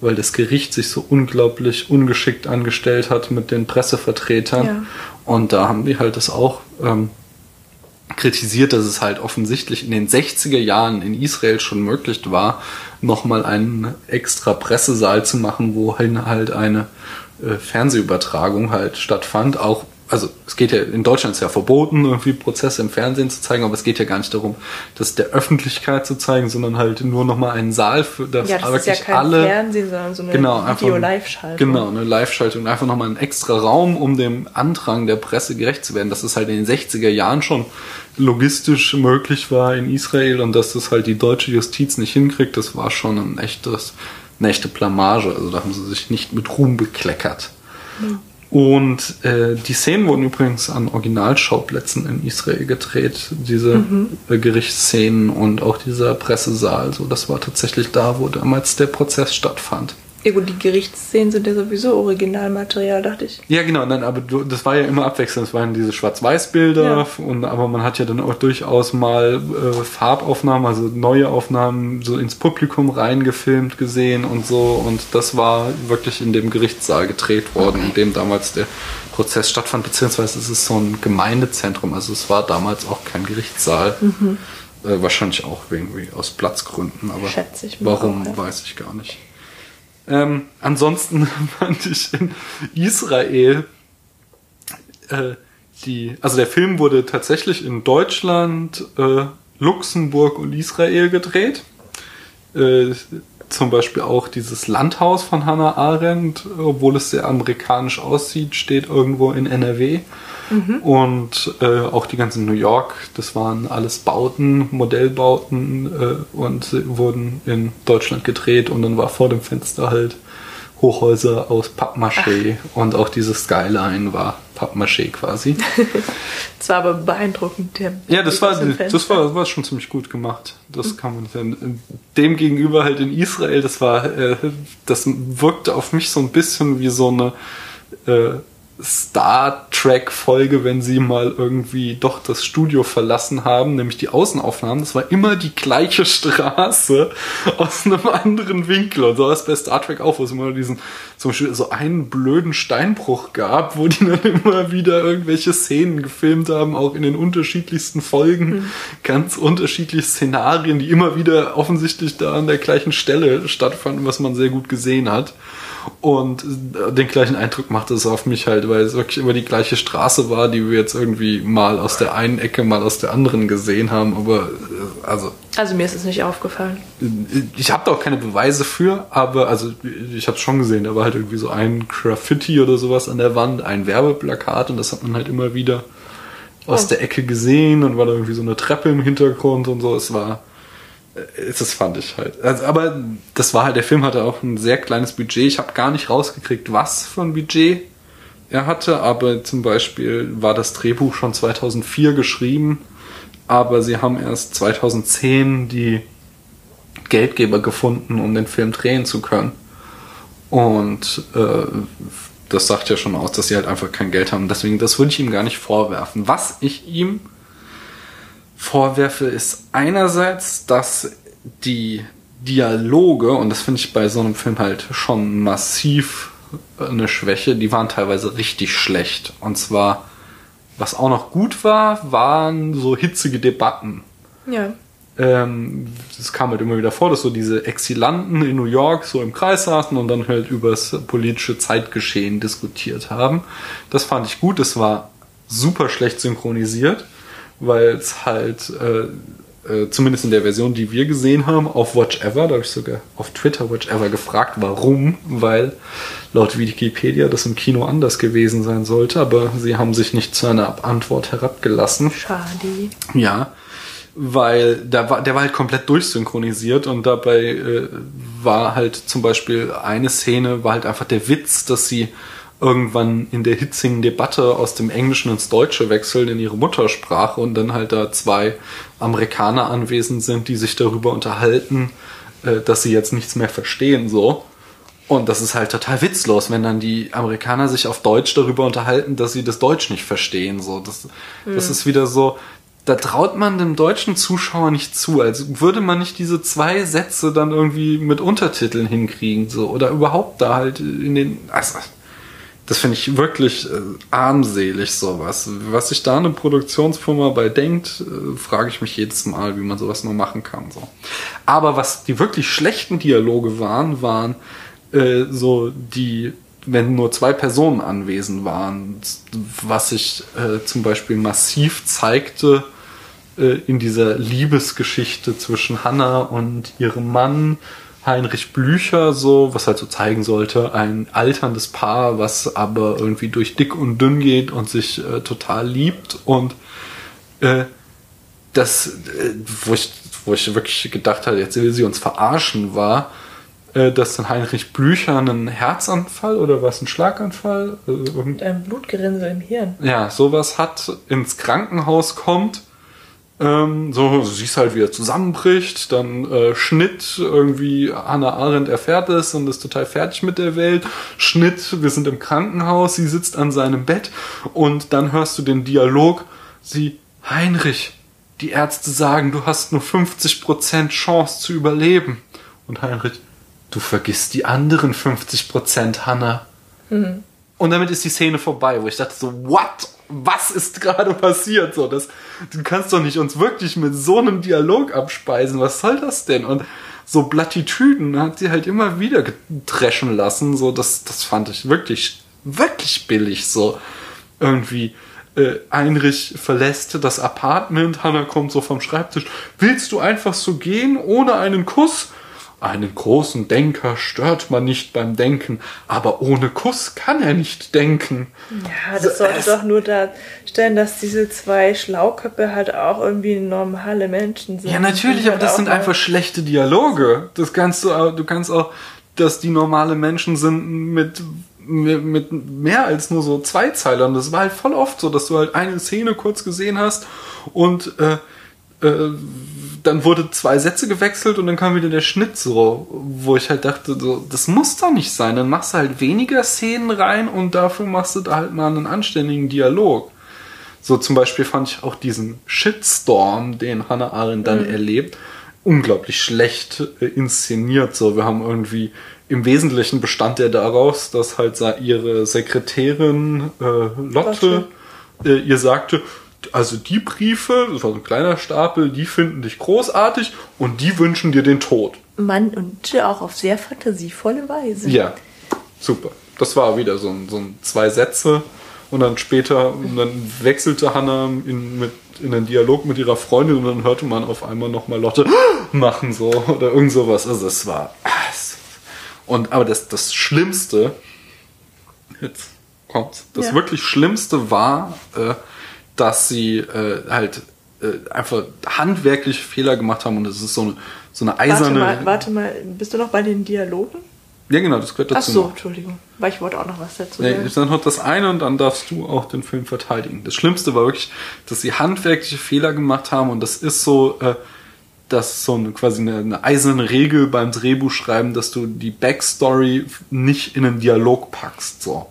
weil das Gericht sich so unglaublich ungeschickt angestellt hat mit den Pressevertretern. Ja. Und da haben die halt das auch ähm, kritisiert, dass es halt offensichtlich in den 60er Jahren in Israel schon möglich war, nochmal einen extra Pressesaal zu machen, wo halt eine äh, Fernsehübertragung halt stattfand, auch also es geht ja, in Deutschland ist ja verboten, irgendwie Prozesse im Fernsehen zu zeigen, aber es geht ja gar nicht darum, das der Öffentlichkeit zu zeigen, sondern halt nur nochmal einen Saal für das, ja, das ist ja kein alle. Fernsehen, sondern so eine genau, Video-Live-Schaltung. Genau, eine Live-Schaltung. Einfach nochmal ein extra Raum, um dem Andrang der Presse gerecht zu werden. Dass es halt in den 60er Jahren schon logistisch möglich war in Israel und dass das halt die deutsche Justiz nicht hinkriegt, das war schon ein echtes, eine echte Blamage. Also da haben sie sich nicht mit Ruhm bekleckert. Mhm. Und äh, die Szenen wurden übrigens an Originalschauplätzen in Israel gedreht, diese mhm. äh, Gerichtsszenen und auch dieser Pressesaal. So, das war tatsächlich da, wo damals der Prozess stattfand. Ja gut, die Gerichtsszenen sind ja sowieso Originalmaterial, dachte ich. Ja, genau, nein, aber du, das war ja immer abwechselnd. Es waren diese Schwarz-Weiß-Bilder, ja. und aber man hat ja dann auch durchaus mal äh, Farbaufnahmen, also neue Aufnahmen so ins Publikum reingefilmt gesehen und so. Und das war wirklich in dem Gerichtssaal gedreht worden, in dem damals der Prozess stattfand, beziehungsweise es ist so ein Gemeindezentrum, also es war damals auch kein Gerichtssaal. Mhm. Äh, wahrscheinlich auch irgendwie aus Platzgründen, aber warum, auch, ja. weiß ich gar nicht. Ähm, ansonsten fand ich in Israel äh, die, also der Film wurde tatsächlich in Deutschland, äh, Luxemburg und Israel gedreht. Äh, zum Beispiel auch dieses Landhaus von Hannah Arendt, obwohl es sehr amerikanisch aussieht, steht irgendwo in NRW. Mhm. Und äh, auch die ganzen New York, das waren alles Bauten, Modellbauten äh, und wurden in Deutschland gedreht und dann war vor dem Fenster halt Hochhäuser aus Pappmaché Ach. und auch dieses Skyline war Pappmaché quasi. das war aber beeindruckend. Der ja, das war, das war, war schon ziemlich gut gemacht. Das mhm. kann man dann, dem gegenüber halt in Israel, das war, äh, das wirkte auf mich so ein bisschen wie so eine äh, Star Trek Folge, wenn sie mal irgendwie doch das Studio verlassen haben, nämlich die Außenaufnahmen. Das war immer die gleiche Straße aus einem anderen Winkel. Und so war es bei Star Trek auch, wo es immer diesen, zum Beispiel so einen blöden Steinbruch gab, wo die dann immer wieder irgendwelche Szenen gefilmt haben, auch in den unterschiedlichsten Folgen. Mhm. Ganz unterschiedliche Szenarien, die immer wieder offensichtlich da an der gleichen Stelle stattfanden, was man sehr gut gesehen hat. Und den gleichen Eindruck machte es auf mich halt, weil es wirklich immer die gleiche Straße war, die wir jetzt irgendwie mal aus der einen Ecke, mal aus der anderen gesehen haben. Aber äh, also. Also mir ist es nicht aufgefallen. Ich habe da auch keine Beweise für, aber also ich habe es schon gesehen. Da war halt irgendwie so ein Graffiti oder sowas an der Wand, ein Werbeplakat und das hat man halt immer wieder aus oh. der Ecke gesehen und war da irgendwie so eine Treppe im Hintergrund und so. Es war äh, das fand ich halt. Also, aber das war halt, der Film hatte auch ein sehr kleines Budget. Ich habe gar nicht rausgekriegt, was für ein Budget er hatte, aber zum Beispiel war das Drehbuch schon 2004 geschrieben, aber sie haben erst 2010 die Geldgeber gefunden, um den Film drehen zu können. Und äh, das sagt ja schon aus, dass sie halt einfach kein Geld haben. Deswegen, das würde ich ihm gar nicht vorwerfen. Was ich ihm vorwerfe, ist einerseits, dass die Dialoge, und das finde ich bei so einem Film halt schon massiv eine Schwäche, die waren teilweise richtig schlecht. Und zwar, was auch noch gut war, waren so hitzige Debatten. Ja. Ähm, das kam halt immer wieder vor, dass so diese Exilanten in New York so im Kreis saßen und dann halt über das politische Zeitgeschehen diskutiert haben. Das fand ich gut, das war super schlecht synchronisiert weil es halt, äh, äh, zumindest in der Version, die wir gesehen haben, auf Watch Ever, da habe ich sogar auf Twitter Watch Ever gefragt, warum, weil laut Wikipedia das im Kino anders gewesen sein sollte, aber sie haben sich nicht zu einer Antwort herabgelassen. Schade. Ja weil der war, der war halt komplett durchsynchronisiert und dabei äh, war halt zum Beispiel eine Szene, war halt einfach der Witz, dass sie irgendwann in der hitzigen Debatte aus dem Englischen ins Deutsche wechseln in ihre Muttersprache und dann halt da zwei Amerikaner anwesend sind, die sich darüber unterhalten, äh, dass sie jetzt nichts mehr verstehen, so. Und das ist halt total witzlos, wenn dann die Amerikaner sich auf Deutsch darüber unterhalten, dass sie das Deutsch nicht verstehen, so. Das, mhm. das ist wieder so, da traut man dem deutschen Zuschauer nicht zu, als würde man nicht diese zwei Sätze dann irgendwie mit Untertiteln hinkriegen, so. Oder überhaupt da halt in den, also, das finde ich wirklich äh, armselig, sowas. Was sich da eine Produktionsfirma bei denkt, äh, frage ich mich jedes Mal, wie man sowas nur machen kann. So. Aber was die wirklich schlechten Dialoge waren, waren äh, so die, wenn nur zwei Personen anwesend waren, was sich äh, zum Beispiel massiv zeigte äh, in dieser Liebesgeschichte zwischen Hannah und ihrem Mann Heinrich Blücher so, was halt so zeigen sollte, ein alterndes Paar, was aber irgendwie durch dick und dünn geht und sich äh, total liebt und äh, das, äh, wo ich, wo ich wirklich gedacht hatte, jetzt will sie uns verarschen, war, äh, dass dann Heinrich Blücher einen Herzanfall oder was, ein Schlaganfall? Äh, Mit einem Blutgerinnsel im Hirn. Ja, sowas hat, ins Krankenhaus kommt. Ähm, so, du siehst halt, wie er zusammenbricht, dann äh, Schnitt, irgendwie Hannah Arendt erfährt es und ist total fertig mit der Welt. Schnitt, wir sind im Krankenhaus, sie sitzt an seinem Bett und dann hörst du den Dialog, sie, Heinrich, die Ärzte sagen, du hast nur 50% Chance zu überleben. Und Heinrich, du vergisst die anderen 50%, Hannah. Mhm. Und damit ist die Szene vorbei, wo ich dachte so, what? Was ist gerade passiert? So, das, du kannst doch nicht uns wirklich mit so einem Dialog abspeisen. Was soll das denn? Und so Plattitüden hat sie halt immer wieder getreschen lassen. So, das, das fand ich wirklich, wirklich billig. So, irgendwie äh, Heinrich verlässt das Apartment, Hannah kommt so vom Schreibtisch. Willst du einfach so gehen, ohne einen Kuss? Einen großen Denker stört man nicht beim Denken, aber ohne Kuss kann er nicht denken. Ja, das sollte so, doch nur darstellen, dass diese zwei Schlauköpfe halt auch irgendwie normale Menschen sind. Ja, natürlich, aber halt das sind einfach schlechte Dialoge. Das kannst du, du kannst auch, dass die normale Menschen sind mit mit mehr als nur so zwei Zeilern. Das war halt voll oft so, dass du halt eine Szene kurz gesehen hast und äh, äh, dann wurde zwei Sätze gewechselt und dann kam wieder der Schnitt so, wo ich halt dachte, so, das muss doch nicht sein. Dann machst du halt weniger Szenen rein und dafür machst du da halt mal einen anständigen Dialog. So zum Beispiel fand ich auch diesen Shitstorm, den Hannah Arendt dann mhm. erlebt, unglaublich schlecht äh, inszeniert. So, wir haben irgendwie im Wesentlichen bestand er daraus, dass halt ihre Sekretärin äh, Lotte äh, ihr sagte, also die Briefe, das war so ein kleiner Stapel, die finden dich großartig und die wünschen dir den Tod. Mann, und auch auf sehr fantasievolle Weise. Ja, super. Das war wieder so ein, so ein zwei Sätze und dann später, und dann wechselte Hannah in, mit, in den Dialog mit ihrer Freundin und dann hörte man auf einmal nochmal Lotte machen so oder irgend sowas. Also es war, und aber das, das Schlimmste, jetzt kommt's, das ja. wirklich Schlimmste war, äh, dass sie äh, halt äh, einfach handwerkliche Fehler gemacht haben und es ist so eine, so eine eiserne. Warte mal, warte mal, bist du noch bei den Dialogen? Ja, genau, das gehört dazu. Ach so, noch. Entschuldigung, weil ich wollte auch noch was dazu sagen. Nee, dann hat das eine und dann darfst du auch den Film verteidigen. Das Schlimmste war wirklich, dass sie handwerkliche Fehler gemacht haben und das ist so, äh, das so eine, quasi eine, eine eiserne Regel beim Drehbuchschreiben, dass du die Backstory nicht in einen Dialog packst, so.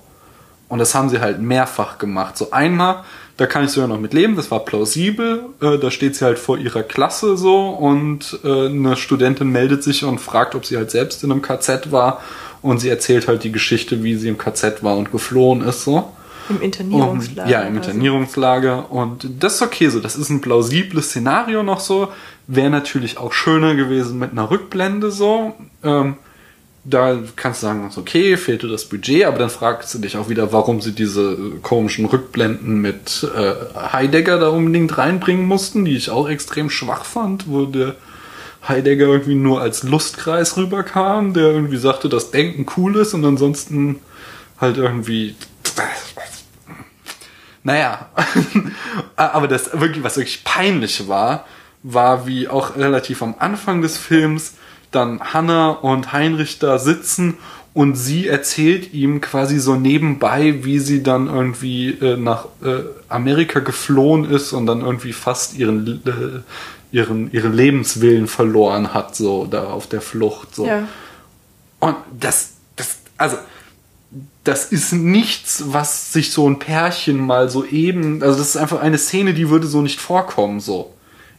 Und das haben sie halt mehrfach gemacht. So einmal, da kann ich sogar noch mit leben, das war plausibel. Äh, da steht sie halt vor ihrer Klasse so und äh, eine Studentin meldet sich und fragt, ob sie halt selbst in einem KZ war. Und sie erzählt halt die Geschichte, wie sie im KZ war und geflohen ist so. Im Internierungslager. Und, ja, im Internierungslager. Und das ist okay so. Das ist ein plausibles Szenario noch so. Wäre natürlich auch schöner gewesen mit einer Rückblende so. Ähm, da kannst du sagen, okay, fehlte das Budget, aber dann fragst du dich auch wieder, warum sie diese komischen Rückblenden mit äh, Heidegger da unbedingt reinbringen mussten, die ich auch extrem schwach fand, wo der Heidegger irgendwie nur als Lustkreis rüberkam, der irgendwie sagte, dass Denken cool ist und ansonsten halt irgendwie naja, aber das wirklich, was wirklich peinlich war, war wie auch relativ am Anfang des Films dann Hannah und Heinrich da sitzen und sie erzählt ihm quasi so nebenbei, wie sie dann irgendwie äh, nach äh, Amerika geflohen ist und dann irgendwie fast ihren äh, ihren ihren Lebenswillen verloren hat so da auf der Flucht so. Ja. Und das das also das ist nichts, was sich so ein Pärchen mal so eben, also das ist einfach eine Szene, die würde so nicht vorkommen, so.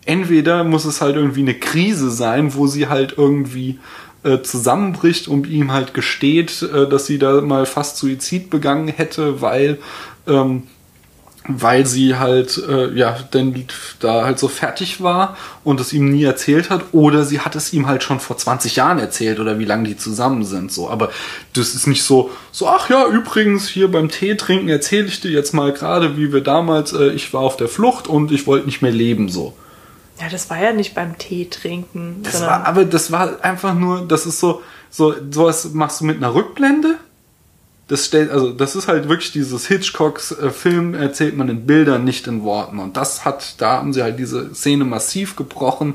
Entweder muss es halt irgendwie eine Krise sein, wo sie halt irgendwie äh, zusammenbricht und ihm halt gesteht, äh, dass sie da mal fast Suizid begangen hätte, weil ähm, weil sie halt äh, ja denn da halt so fertig war und es ihm nie erzählt hat oder sie hat es ihm halt schon vor 20 Jahren erzählt oder wie lange die zusammen sind so. Aber das ist nicht so so ach ja übrigens hier beim Tee trinken erzähle ich dir jetzt mal gerade wie wir damals äh, ich war auf der Flucht und ich wollte nicht mehr leben so ja das war ja nicht beim Tee trinken das war aber das war einfach nur das ist so so sowas machst du mit einer Rückblende das stellt, also das ist halt wirklich dieses Hitchcocks äh, Film erzählt man in Bildern, nicht in Worten. Und das hat, da haben sie halt diese Szene massiv gebrochen,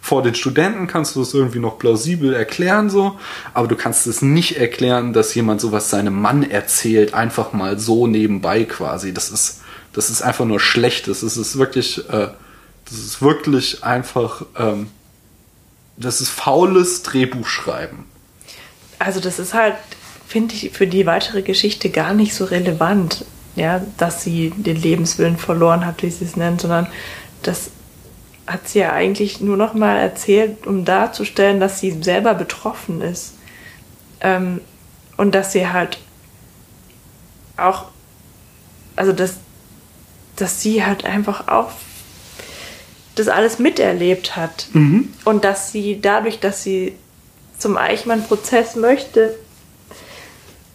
vor den Studenten kannst du es irgendwie noch plausibel erklären so, aber du kannst es nicht erklären, dass jemand sowas seinem Mann erzählt, einfach mal so nebenbei quasi. Das ist, das ist einfach nur schlecht. Das ist, ist wirklich, äh, das ist wirklich einfach, ähm, das ist faules Drehbuchschreiben. Also das ist halt, finde ich, für die weitere Geschichte gar nicht so relevant, ja, dass sie den Lebenswillen verloren hat, wie sie es nennt, sondern das hat sie ja eigentlich nur noch mal erzählt, um darzustellen, dass sie selber betroffen ist. Ähm, und dass sie halt auch, also dass, dass sie halt einfach auch das alles miterlebt hat. Mhm. Und dass sie dadurch, dass sie zum Eichmann-Prozess möchte,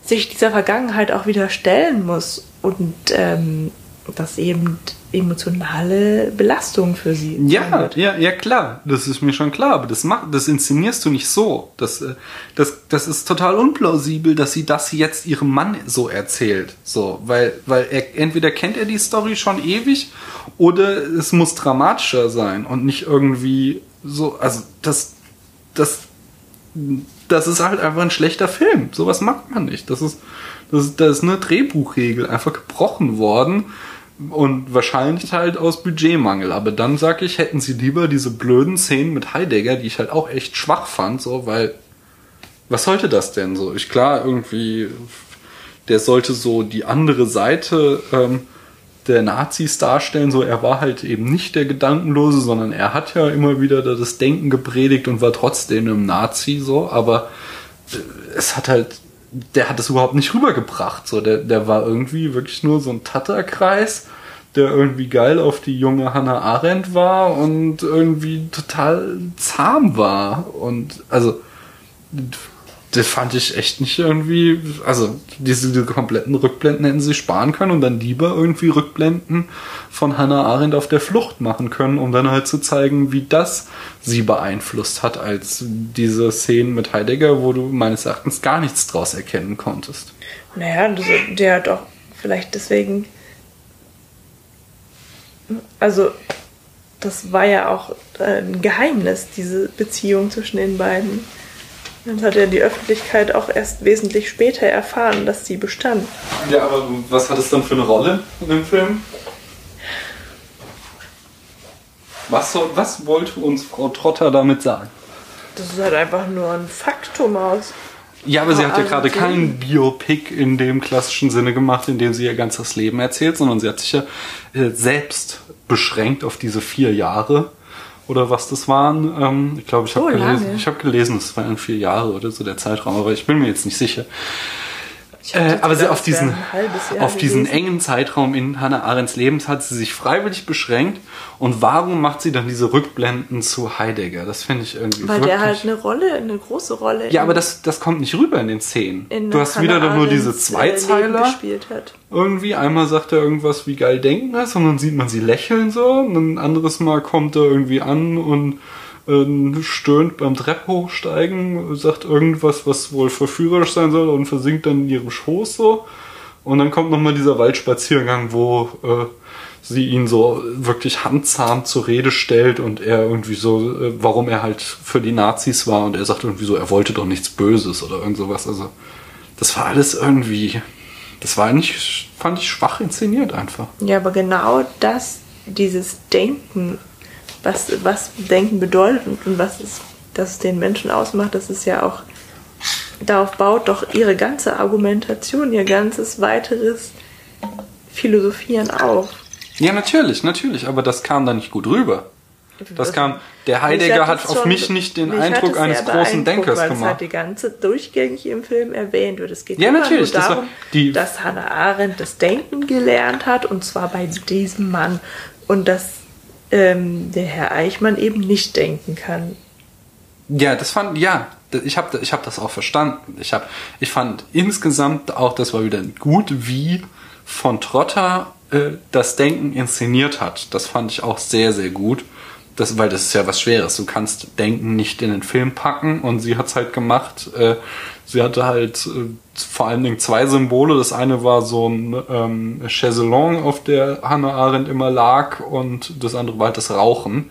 sich dieser Vergangenheit auch wieder stellen muss und ähm, das eben emotionale Belastung für sie. Ja, ja, ja, klar. Das ist mir schon klar. Aber das macht, das inszenierst du nicht so. Das, äh, das, das ist total unplausibel, dass sie das jetzt ihrem Mann so erzählt. So, weil, weil er, entweder kennt er die Story schon ewig oder es muss dramatischer sein und nicht irgendwie so, also das, das, das ist halt einfach ein schlechter Film. Sowas macht man nicht. Das ist, das ist, das ist eine Drehbuchregel einfach gebrochen worden und wahrscheinlich halt aus Budgetmangel. Aber dann sag ich, hätten sie lieber diese blöden Szenen mit Heidegger, die ich halt auch echt schwach fand, so, weil, was sollte das denn so? Ich klar, irgendwie, der sollte so die andere Seite ähm, der Nazis darstellen, so, er war halt eben nicht der Gedankenlose, sondern er hat ja immer wieder das Denken gepredigt und war trotzdem ein Nazi, so, aber äh, es hat halt der hat es überhaupt nicht rübergebracht. So, der, der war irgendwie wirklich nur so ein Tatterkreis, der irgendwie geil auf die junge Hannah Arendt war und irgendwie total zahm war. Und also das fand ich echt nicht irgendwie, also diese, diese, kompletten Rückblenden hätten sie sparen können und dann lieber irgendwie Rückblenden von Hannah Arendt auf der Flucht machen können, um dann halt zu zeigen, wie das sie beeinflusst hat, als diese Szenen mit Heidegger, wo du meines Erachtens gar nichts draus erkennen konntest. Naja, der hat auch vielleicht deswegen, also das war ja auch ein Geheimnis, diese Beziehung zwischen den beiden. Das hat ja die Öffentlichkeit auch erst wesentlich später erfahren, dass sie bestand. Ja, aber was hat es dann für eine Rolle in dem Film? Was, soll, was wollte uns Frau Trotter damit sagen? Das ist halt einfach nur ein Faktum aus. Ja, aber sie hat ja gerade kein Biopic in dem klassischen Sinne gemacht, in dem sie ihr ganzes Leben erzählt, sondern sie hat sich ja äh, selbst beschränkt auf diese vier Jahre oder was das waren. Ähm, ich glaube, ich habe oh, gelesen, ich habe gelesen, es waren vier Jahre oder so der Zeitraum, aber ich bin mir jetzt nicht sicher. Äh, aber sie auf diesen, auf diesen engen Zeitraum in Hannah Arendts Lebens hat sie sich freiwillig beschränkt. Und warum macht sie dann diese Rückblenden zu Heidegger? Das finde ich irgendwie. Weil der halt eine Rolle, eine große Rolle. Ja, aber das, das kommt nicht rüber in den Szenen. In du hast Hannah wieder doch nur diese äh, Zweizeiler. Irgendwie einmal sagt er irgendwas wie geil denken ist und dann sieht man sie lächeln so. Und ein anderes Mal kommt er irgendwie an und äh, stöhnt beim Trepp hochsteigen, sagt irgendwas, was wohl verführerisch sein soll und versinkt dann in ihrem Schoß so. Und dann kommt nochmal dieser Waldspaziergang, wo äh, sie ihn so wirklich handzahm zur Rede stellt und er irgendwie so, äh, warum er halt für die Nazis war und er sagt irgendwie so, er wollte doch nichts Böses oder irgend sowas. Also das war alles irgendwie, das war nicht, fand ich schwach inszeniert einfach. Ja, aber genau das, dieses Denken was, was Denken bedeutet und was es, das den Menschen ausmacht, das ist ja auch, darauf baut doch ihre ganze Argumentation, ihr ganzes weiteres Philosophieren auf. Ja, natürlich, natürlich, aber das kam da nicht gut rüber. Das kam, der Heidegger hat auf mich nicht den Eindruck eines großen Denkers weil gemacht. Es halt die ganze durchgängig im Film erwähnt wird. Es geht ja, natürlich, nur darum, das dass Hannah Arendt das Denken gelernt hat und zwar bei diesem Mann und dass ähm, der Herr Eichmann eben nicht denken kann. Ja, das fand, ja, ich habe ich hab das auch verstanden. Ich, hab, ich fand insgesamt auch, das war wieder gut, wie von Trotter äh, das Denken inszeniert hat. Das fand ich auch sehr, sehr gut. Das, weil das ist ja was Schweres. Du kannst Denken nicht in den Film packen und sie hat's halt gemacht. Äh, sie hatte halt äh, vor allen Dingen zwei Symbole. Das eine war so ein ähm, Chaiselong, auf der Hannah Arendt immer lag und das andere war halt das Rauchen.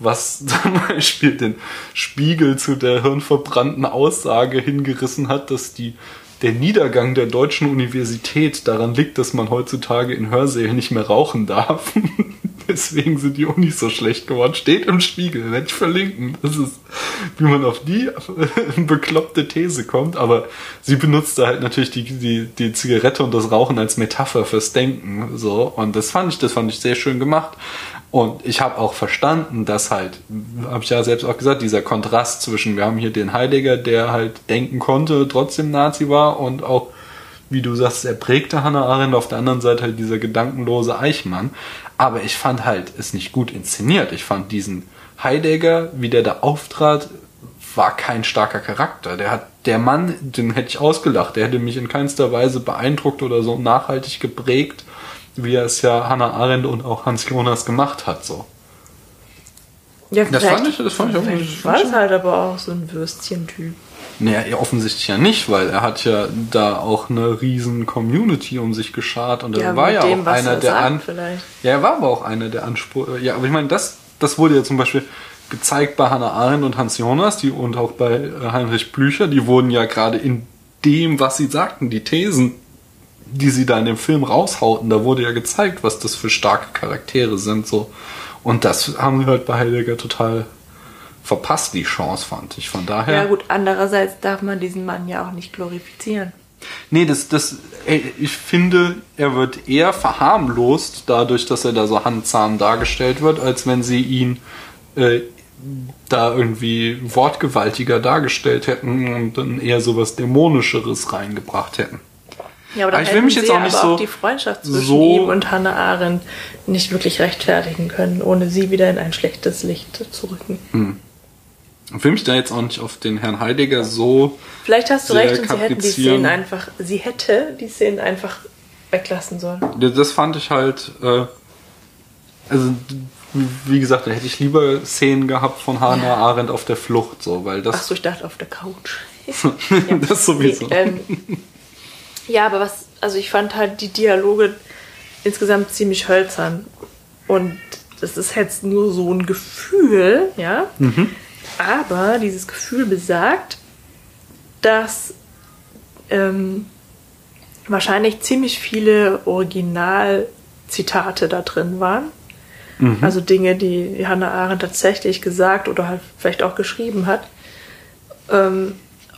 was zum Beispiel den Spiegel zu der hirnverbrannten Aussage hingerissen hat, dass die der Niedergang der deutschen Universität daran liegt, dass man heutzutage in Hörsälen nicht mehr rauchen darf. Deswegen sind die Unis so schlecht geworden. Steht im Spiegel, werde ich verlinken. Das ist, wie man auf die bekloppte These kommt. Aber sie benutzte halt natürlich die, die, die Zigarette und das Rauchen als Metapher fürs Denken. So. Und das fand ich, das fand ich sehr schön gemacht. Und ich habe auch verstanden, dass halt, habe ich ja selbst auch gesagt, dieser Kontrast zwischen, wir haben hier den Heidegger, der halt denken konnte, trotzdem Nazi war und auch, wie du sagst, er prägte Hannah Arendt, auf der anderen Seite halt dieser gedankenlose Eichmann. Aber ich fand halt es nicht gut inszeniert. Ich fand diesen Heidegger, wie der da auftrat, war kein starker Charakter. Der hat, der Mann, den hätte ich ausgelacht, der hätte mich in keinster Weise beeindruckt oder so nachhaltig geprägt wie es ja Hannah Arendt und auch Hans Jonas gemacht hat, so. Ja, das fand ich, das fand ich auch nicht. War es halt aber auch so ein Würstchen-Typ. Naja, offensichtlich ja nicht, weil er hat ja da auch eine riesen Community um sich geschart und er ja, war ja dem, auch einer der an vielleicht. Ja, er war aber auch einer der Ansprüche. Ja, aber ich meine, das, das wurde ja zum Beispiel gezeigt bei Hannah Arendt und Hans Jonas die, und auch bei Heinrich Blücher, die wurden ja gerade in dem, was sie sagten, die Thesen die sie da in dem Film raushauten, da wurde ja gezeigt, was das für starke Charaktere sind, so. Und das haben sie halt bei Heidegger total verpasst, die Chance, fand ich. Von daher. Ja, gut, andererseits darf man diesen Mann ja auch nicht glorifizieren. Nee, das, das, ey, ich finde, er wird eher verharmlost dadurch, dass er da so handzahm dargestellt wird, als wenn sie ihn äh, da irgendwie wortgewaltiger dargestellt hätten und dann eher so was Dämonischeres reingebracht hätten. Ja, aber, aber ich will mich jetzt auch nicht so. auch die Freundschaft zwischen so ihm und Hannah Arendt nicht wirklich rechtfertigen können, ohne sie wieder in ein schlechtes Licht zu rücken. Hm. Ich will mich da jetzt auch nicht auf den Herrn Heidegger so. Vielleicht hast du recht und sie hätten die Szenen einfach, sie hätte die Szenen einfach weglassen sollen. Das fand ich halt, äh, also wie gesagt, da hätte ich lieber Szenen gehabt von Hannah ja. Arendt auf der Flucht, so, weil das. Ach so, ich dachte auf der Couch. ja. Das sowieso. Nee, ähm, ja, aber was, also ich fand halt die Dialoge insgesamt ziemlich hölzern. Und das ist jetzt nur so ein Gefühl, ja. Mhm. Aber dieses Gefühl besagt, dass ähm, wahrscheinlich ziemlich viele Originalzitate da drin waren. Mhm. Also Dinge, die Hannah Arendt tatsächlich gesagt oder halt vielleicht auch geschrieben hat. Ähm,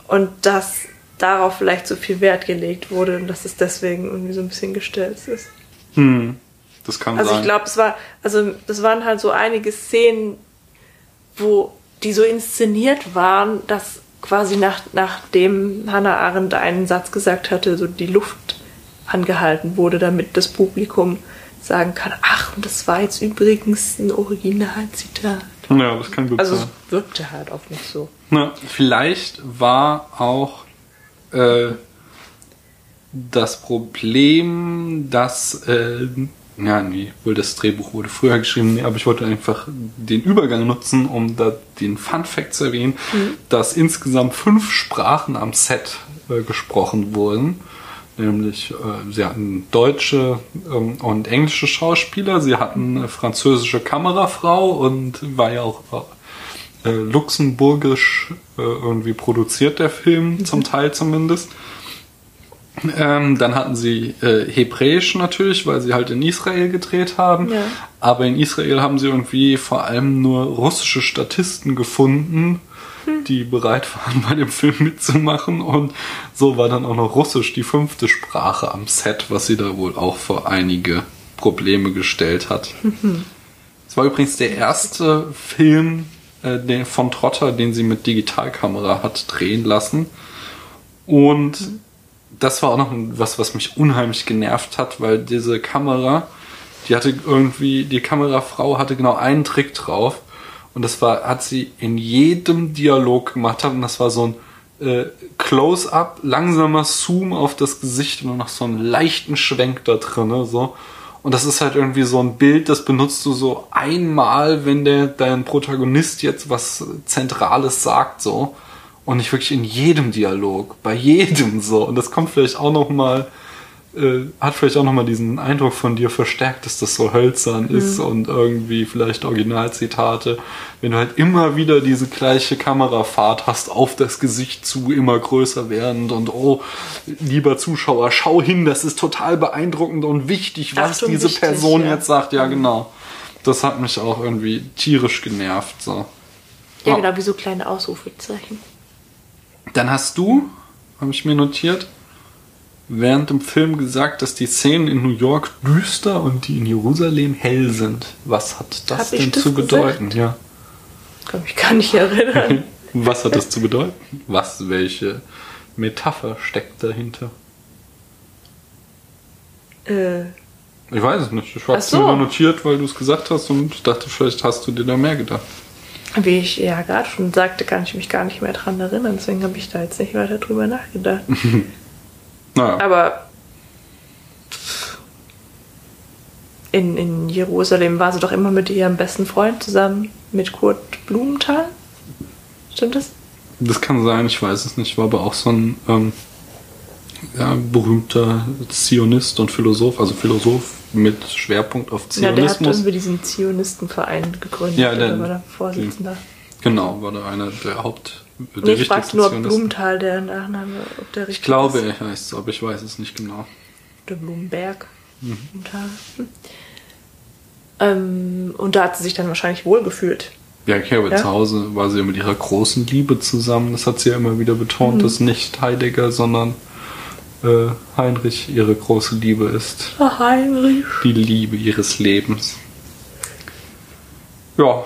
und dass darauf vielleicht so viel Wert gelegt wurde und dass es deswegen irgendwie so ein bisschen gestellt ist. Hm, das kann also sein. Also ich glaube, es war, also das waren halt so einige Szenen, wo die so inszeniert waren, dass quasi nach, nachdem Hannah Arendt einen Satz gesagt hatte, so die Luft angehalten wurde, damit das Publikum sagen kann, ach, und das war jetzt übrigens ein Originalzitat. Ja, das kann gut also sein. Also es wirkte halt auch nicht so. Na, vielleicht war auch äh, das Problem, dass, äh, ja, nee, wohl das Drehbuch wurde früher geschrieben, nee, aber ich wollte einfach den Übergang nutzen, um da den Fun Fact zu erwähnen, mhm. dass insgesamt fünf Sprachen am Set äh, gesprochen wurden. Nämlich, äh, sie hatten deutsche ähm, und englische Schauspieler, sie hatten eine französische Kamerafrau und war ja auch äh, luxemburgisch äh, irgendwie produziert, der Film, mhm. zum Teil zumindest. Ähm, dann hatten sie äh, Hebräisch natürlich, weil sie halt in Israel gedreht haben. Ja. Aber in Israel haben sie irgendwie vor allem nur russische Statisten gefunden, hm. die bereit waren, bei dem Film mitzumachen. Und so war dann auch noch Russisch die fünfte Sprache am Set, was sie da wohl auch vor einige Probleme gestellt hat. Mhm. Es war übrigens der erste Film, äh, von Trotter, den sie mit Digitalkamera hat drehen lassen. Und das war auch noch was, was mich unheimlich genervt hat, weil diese Kamera, die hatte irgendwie, die Kamerafrau hatte genau einen Trick drauf. Und das war, hat sie in jedem Dialog gemacht und das war so ein äh, Close-up, langsamer Zoom auf das Gesicht und noch so einen leichten Schwenk da drin, so. Und das ist halt irgendwie so ein Bild, das benutzt du so einmal, wenn der dein Protagonist jetzt was Zentrales sagt, so. Und nicht wirklich in jedem Dialog, bei jedem so. Und das kommt vielleicht auch noch mal äh, hat vielleicht auch nochmal diesen Eindruck von dir verstärkt, dass das so hölzern mhm. ist und irgendwie vielleicht Originalzitate. Wenn du halt immer wieder diese gleiche Kamerafahrt hast, auf das Gesicht zu, immer größer werdend und oh, lieber Zuschauer, schau hin, das ist total beeindruckend und wichtig, was Achtung, diese wichtig, Person ja. jetzt sagt. Ja, mhm. genau. Das hat mich auch irgendwie tierisch genervt. So. Ja, genau, wie so kleine Ausrufezeichen. Dann hast du, habe ich mir notiert, während dem Film gesagt, dass die Szenen in New York düster und die in Jerusalem hell sind. Was hat das Hab denn das zu bedeuten? Ja. Kann mich gar nicht erinnern. Was hat das zu bedeuten? Was, welche Metapher steckt dahinter? Äh. Ich weiß es nicht. Ich habe es so. nur notiert, weil du es gesagt hast und dachte, vielleicht hast du dir da mehr gedacht. Wie ich ja gerade schon sagte, kann ich mich gar nicht mehr dran erinnern. Deswegen habe ich da jetzt nicht weiter drüber nachgedacht. Naja. Aber in, in Jerusalem war sie doch immer mit ihrem besten Freund zusammen, mit Kurt Blumenthal. Stimmt das? Das kann sein, ich weiß es nicht. War aber auch so ein ähm, ja, berühmter Zionist und Philosoph, also Philosoph mit Schwerpunkt auf Zionismus. Ja, der hat irgendwie diesen Zionistenverein gegründet. Ja, der war der Vorsitzender. Genau, war da einer der Haupt Nee, ich frage nur Blumenthal, der Nachname, ob der richtig Ich glaube, ist. er heißt so, aber ich weiß es nicht genau. Der Blumenberg. Mhm. Hm. Ähm, und da hat sie sich dann wahrscheinlich wohlgefühlt. Ja, okay, aber ja? zu Hause war sie ja mit ihrer großen Liebe zusammen. Das hat sie ja immer wieder betont, mhm. dass nicht Heidegger, sondern äh, Heinrich ihre große Liebe ist. Ach, Heinrich. Die Liebe ihres Lebens. Ja,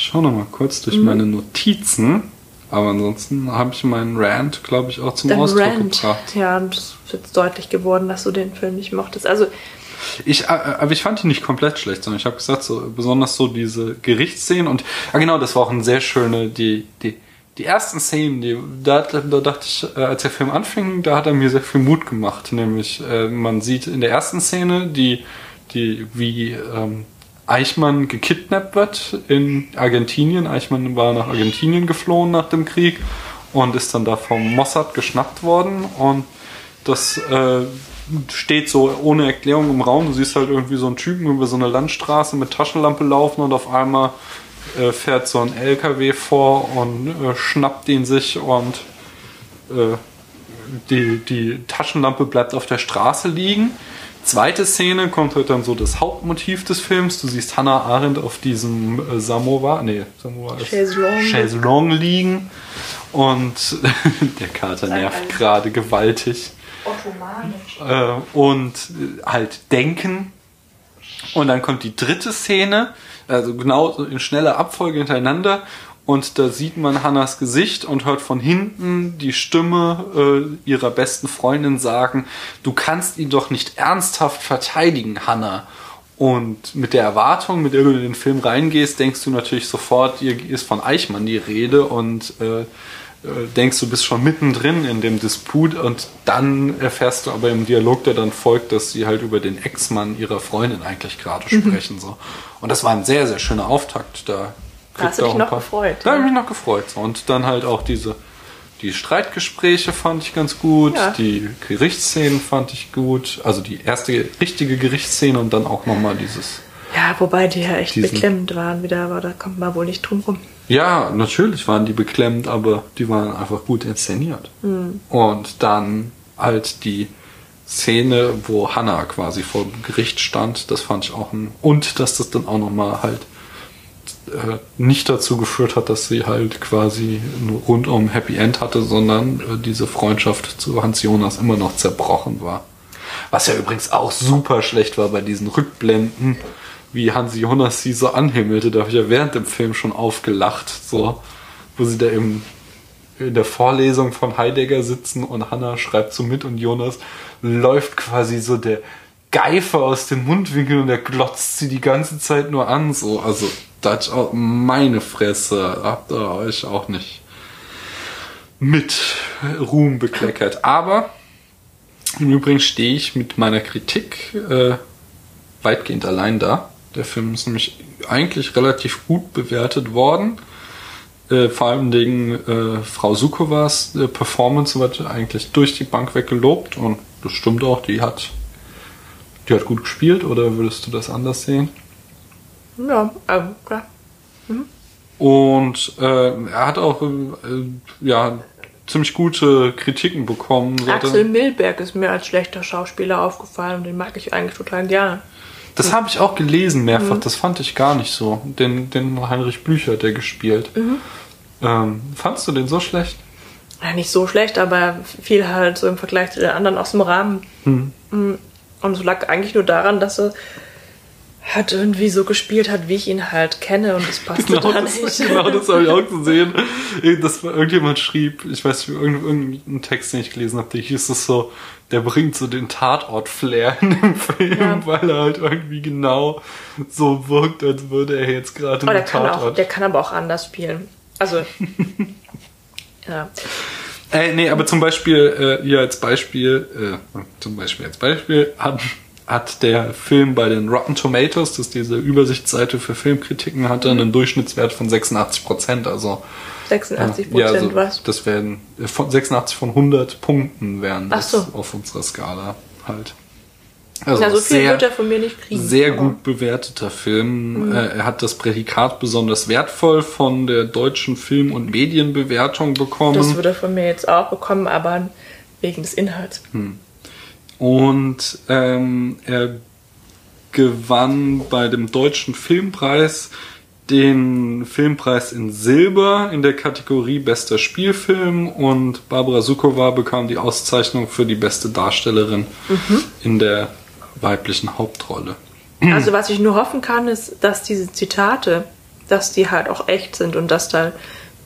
ich schaue noch mal kurz durch mhm. meine Notizen. Aber ansonsten habe ich meinen Rant, glaube ich, auch zum Dein Ausdruck Rant. gebracht. Ja, und es ist jetzt deutlich geworden, dass du den Film nicht mochtest. Also ich, äh, aber ich fand ihn nicht komplett schlecht, sondern ich habe gesagt, so besonders so diese Gerichtsszenen und ja genau, das war auch eine sehr schöne, die, die, die ersten Szenen, die, da, da dachte ich, äh, als der Film anfing, da hat er mir sehr viel Mut gemacht. Nämlich, äh, man sieht in der ersten Szene, die, die wie ähm, Eichmann gekidnappt wird in Argentinien. Eichmann war nach Argentinien geflohen nach dem Krieg und ist dann da vom Mossad geschnappt worden und das äh, steht so ohne Erklärung im Raum. Du siehst halt irgendwie so einen Typen über so eine Landstraße mit Taschenlampe laufen und auf einmal äh, fährt so ein LKW vor und äh, schnappt ihn sich und äh, die, die Taschenlampe bleibt auf der Straße liegen. Zweite Szene kommt halt dann so das Hauptmotiv des Films. Du siehst Hannah Arendt auf diesem äh, Samovar, nee, Samovar ist Chaiselong. Chaiselong liegen und der Kater nervt gerade gewaltig. Ottomanisch. Äh, und äh, halt denken. Und dann kommt die dritte Szene, also genau in schneller Abfolge hintereinander und da sieht man Hannas Gesicht und hört von hinten die Stimme äh, ihrer besten Freundin sagen, du kannst ihn doch nicht ernsthaft verteidigen, Hanna. Und mit der Erwartung, mit der du in den Film reingehst, denkst du natürlich sofort, hier ist von Eichmann die Rede und äh, denkst, du bist schon mittendrin in dem Disput und dann erfährst du aber im Dialog, der dann folgt, dass sie halt über den Ex-Mann ihrer Freundin eigentlich gerade mhm. sprechen. So. Und das war ein sehr, sehr schöner Auftakt. Da da hast du dich noch paar, gefreut. Da ja. habe ich mich noch gefreut. Und dann halt auch diese die Streitgespräche fand ich ganz gut, ja. die Gerichtsszenen fand ich gut, also die erste richtige Gerichtsszene und dann auch nochmal dieses. Ja, wobei die ja echt beklemmend waren wieder, aber da kommt man wohl nicht drum rum. Ja, natürlich waren die beklemmend, aber die waren einfach gut inszeniert. Mhm. Und dann halt die Szene, wo Hannah quasi vor Gericht stand, das fand ich auch ein. Und dass das dann auch nochmal halt äh, nicht dazu geführt hat, dass sie halt quasi nur rundum Happy End hatte, sondern äh, diese Freundschaft zu Hans Jonas immer noch zerbrochen war. Was ja übrigens auch super schlecht war bei diesen Rückblenden, wie Hans Jonas sie so anhimmelte. Da habe ich ja während dem Film schon aufgelacht, so, wo sie da im in der Vorlesung von Heidegger sitzen und Hannah schreibt so mit und Jonas läuft quasi so der Geifer aus dem Mundwinkel und er glotzt sie die ganze Zeit nur an, so, also Dutch auch meine Fresse, habt ihr euch auch nicht mit Ruhm bekleckert. Aber im Übrigen stehe ich mit meiner Kritik äh, weitgehend allein da. Der Film ist nämlich eigentlich relativ gut bewertet worden. äh, vor allem wegen äh, Frau Sukovas äh, Performance wird eigentlich durch die Bank weg gelobt und das stimmt auch, die hat, die hat gut gespielt oder würdest du das anders sehen? Ja, ähm, klar. Mhm. Und äh, er hat auch äh, ja ziemlich gute Kritiken bekommen. Axel Milberg ist mir als schlechter Schauspieler aufgefallen und den mag ich eigentlich total gerne. Das habe ich auch gelesen mehrfach, mhm. das fand ich gar nicht so. Den, den Heinrich Blücher, der gespielt. Mhm. Ähm, fandst du den so schlecht? Ja, nicht so schlecht, aber viel halt so im Vergleich zu den anderen aus dem Rahmen. Mhm. mhm. Und es lag eigentlich nur daran, dass er hat irgendwie so gespielt hat, wie ich ihn halt kenne und das passt genau, da nicht. genau, das habe ich auch gesehen. Dass irgendjemand schrieb, ich weiß nicht, irgendeinen Text, den ich gelesen habe, der hieß es so, der bringt so den Tatort-Flair in dem Film, ja. weil er halt irgendwie genau so wirkt, als würde er jetzt gerade der Tatort. Auch, der kann aber auch anders spielen. Also, ja. Äh, nee, aber zum Beispiel, äh, hier als Beispiel, äh, zum Beispiel als Beispiel hat, hat der Film bei den Rotten Tomatoes, das ist diese Übersichtsseite für Filmkritiken, hatte einen Durchschnittswert von 86 Prozent, also 86 Prozent ja, also was? Das werden äh, von 86 von 100 Punkten wären das so. auf unserer Skala halt. Also ja, so viel sehr, wird er von mir nicht kriegen. Sehr gut bewerteter Film. Mhm. Äh, er hat das Prädikat besonders wertvoll von der deutschen Film- und Medienbewertung bekommen. Das würde er von mir jetzt auch bekommen, aber wegen des Inhalts. Hm. Und ähm, er gewann bei dem deutschen Filmpreis den Filmpreis in Silber in der Kategorie Bester Spielfilm und Barbara Sukowa bekam die Auszeichnung für die beste Darstellerin mhm. in der weiblichen Hauptrolle. Also was ich nur hoffen kann, ist, dass diese Zitate, dass die halt auch echt sind und dass da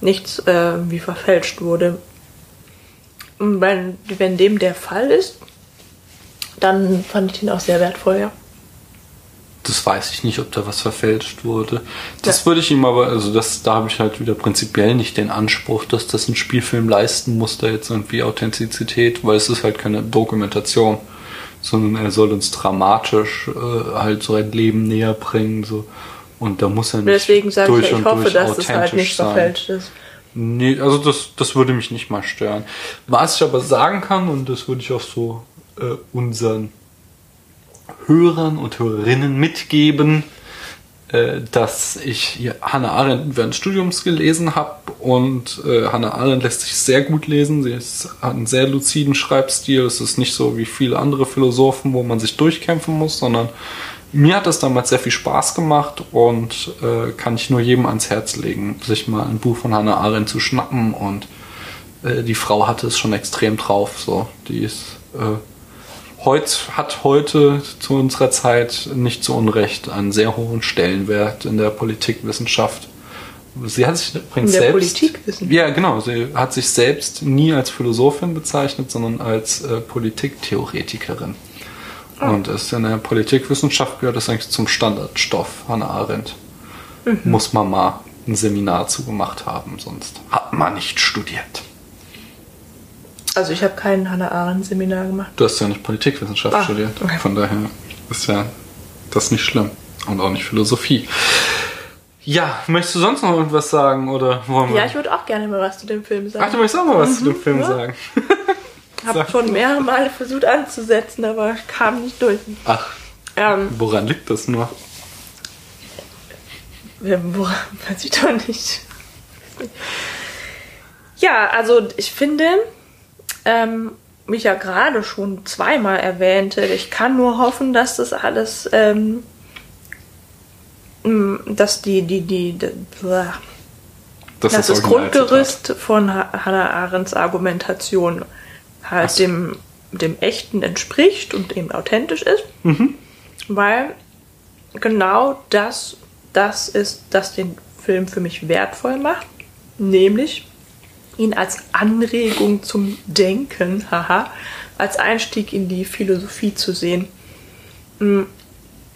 nichts äh, wie verfälscht wurde. Und wenn, wenn dem der Fall ist, dann fand ich den auch sehr wertvoll, ja. Das weiß ich nicht, ob da was verfälscht wurde. Das ja. würde ich ihm aber, also das, da habe ich halt wieder prinzipiell nicht den Anspruch, dass das ein Spielfilm leisten muss, da jetzt irgendwie Authentizität, weil es ist halt keine Dokumentation sondern er soll uns dramatisch äh, halt so ein Leben näher bringen. So. Und da muss er nicht Deswegen sage durch ich, ja, ich hoffe, dass es halt nicht sein. verfälscht ist. Nee, also das, das würde mich nicht mal stören. Was ich aber sagen kann, und das würde ich auch so äh, unseren Hörern und Hörerinnen mitgeben, äh, dass ich Hannah Arendt während des Studiums gelesen habe und äh, Hannah Arendt lässt sich sehr gut lesen. Sie ist, hat einen sehr luziden Schreibstil. Es ist nicht so wie viele andere Philosophen, wo man sich durchkämpfen muss, sondern mir hat das damals sehr viel Spaß gemacht und äh, kann ich nur jedem ans Herz legen, sich mal ein Buch von Hannah Arendt zu schnappen und äh, die Frau hatte es schon extrem drauf. So, die ist äh, heut, hat heute zu unserer Zeit nicht zu Unrecht einen sehr hohen Stellenwert in der Politikwissenschaft. Sie hat sich übrigens in der selbst. Politikwissenschaft? Ja, genau. Sie hat sich selbst nie als Philosophin bezeichnet, sondern als äh, Politiktheoretikerin. Oh. Und ist in der Politikwissenschaft gehört das eigentlich zum Standardstoff, Hannah Arendt. Mhm. Muss man mal ein Seminar zu gemacht haben, sonst hat man nicht studiert. Also ich habe kein Hannah Arendt Seminar gemacht. Du hast ja nicht Politikwissenschaft ah, studiert. Okay. Von daher ist ja das nicht schlimm. Und auch nicht Philosophie. Ja, möchtest du sonst noch irgendwas sagen oder wollen wir? Ja, ich würde auch gerne mal was zu dem Film sagen. Ach, du möchtest auch mal was mhm, zu dem Film ja. sagen. habe schon mehrere Male versucht anzusetzen, aber kam nicht durch. Ach. Ähm, woran liegt das nur? Woran weiß ich doch nicht. Ja, also ich finde, ähm, mich ja gerade schon zweimal erwähnte. Ich kann nur hoffen, dass das alles, ähm, dass die, die, die, die dass das, das Grundgerüst von Hannah Arendts Argumentation halt so. dem, dem Echten entspricht und eben authentisch ist. Mhm. Weil genau das, das ist, das den Film für mich wertvoll macht. Nämlich, ihn als Anregung zum Denken, haha, als Einstieg in die Philosophie zu sehen. Hm,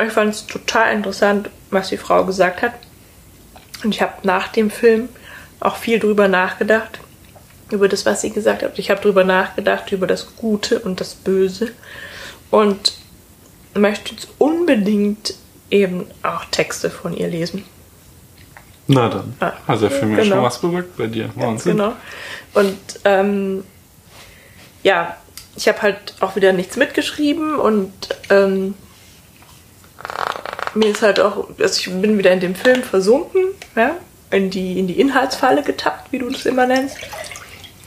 ich fand es total interessant, was die Frau gesagt hat. Und ich habe nach dem Film auch viel drüber nachgedacht, über das, was sie gesagt hat. Ich habe drüber nachgedacht, über das Gute und das Böse. Und möchte jetzt unbedingt eben auch Texte von ihr lesen. Na dann. Ah, also der Film genau. ja schon was bewirkt bei dir. Wahnsinn. Genau. Und ähm, ja, ich habe halt auch wieder nichts mitgeschrieben und ähm, mir ist halt auch, also ich bin wieder in dem Film versunken, ja, in die, in die Inhaltsfalle getappt, wie du das immer nennst.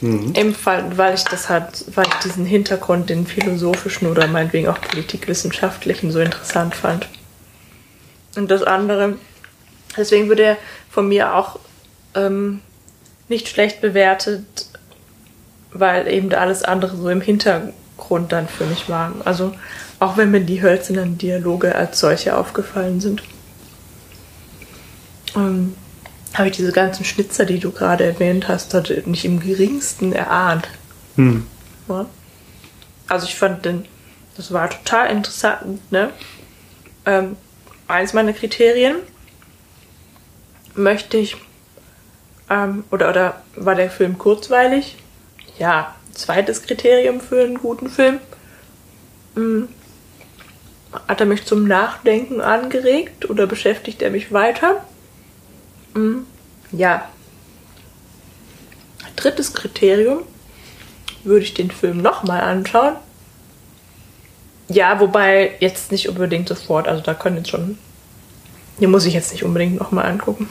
Mhm. Im Fall, weil ich das halt, weil ich diesen Hintergrund, den philosophischen oder meinetwegen auch politikwissenschaftlichen so interessant fand. Und das andere, deswegen würde er von mir auch ähm, nicht schlecht bewertet, weil eben alles andere so im Hintergrund dann für mich war. Also auch wenn mir die hölzernen Dialoge als solche aufgefallen sind. Ähm, habe ich diese ganzen Schnitzer, die du gerade erwähnt hast, nicht im geringsten erahnt. Hm. Ja. Also ich fand den, das war total interessant, ne? Ähm, eins meiner Kriterien möchte ich, ähm, oder, oder war der Film kurzweilig? Ja, zweites Kriterium für einen guten Film. Hm. Hat er mich zum Nachdenken angeregt oder beschäftigt er mich weiter? Mhm. Ja. Drittes Kriterium. Würde ich den Film nochmal anschauen? Ja, wobei jetzt nicht unbedingt sofort. Also da können jetzt schon. Den muss ich jetzt nicht unbedingt nochmal angucken.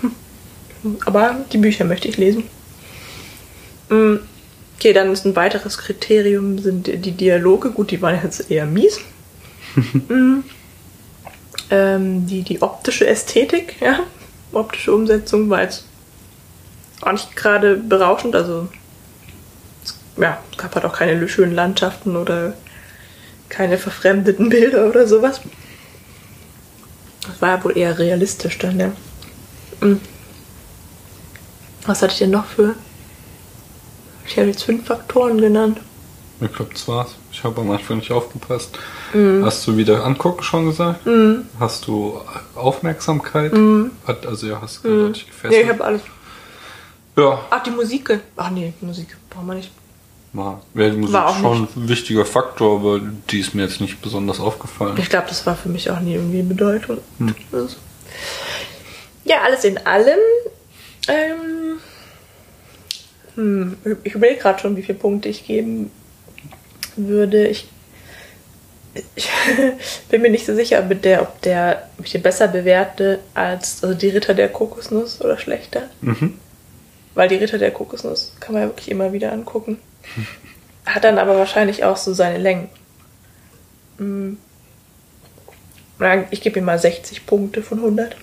Aber die Bücher möchte ich lesen. Mhm. Okay, dann ist ein weiteres Kriterium sind die Dialoge. Gut, die waren jetzt eher mies. mhm. ähm, die, die optische Ästhetik, ja optische Umsetzung war jetzt auch nicht gerade berauschend. Also es, ja, es gab halt auch keine schönen Landschaften oder keine verfremdeten Bilder oder sowas. Das war ja wohl eher realistisch dann, ja. Hm. Was hatte ich denn noch für? Ich habe jetzt fünf Faktoren genannt. Ich glaube, das war's. Ich habe am Anfang nicht aufgepasst. Mhm. Hast du wieder angucken schon gesagt? Mhm. Hast du Aufmerksamkeit? Mhm. Hat, also ja, hast du dich gefesselt? Nee, ich habe alles. Ja. Ach, die Musik. Ach nee, Musik brauchen wir nicht. Ja, die Musik war schon nicht. ein wichtiger Faktor, aber die ist mir jetzt nicht besonders aufgefallen. Ich glaube, das war für mich auch nie irgendwie bedeutend. Hm. Also. Ja, alles in allem. Ähm, hm, ich überlege gerade schon, wie viele Punkte ich geben würde. Ich ich bin mir nicht so sicher, ob der, ob der, ob ich den besser bewerte als also die Ritter der Kokosnuss oder schlechter. Mhm. Weil die Ritter der Kokosnuss kann man ja wirklich immer wieder angucken. Hat dann aber wahrscheinlich auch so seine Längen. Mhm. Ich gebe ihm mal 60 Punkte von 100.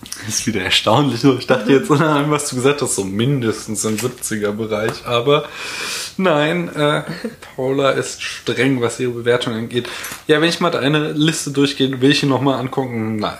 Das ist wieder erstaunlich. Ich dachte jetzt, was du gesagt hast, so mindestens im 70er-Bereich. Aber nein, äh, Paula ist streng, was ihre Bewertung angeht. Ja, wenn ich mal deine Liste durchgehe, will ich ihn nochmal angucken. Nein.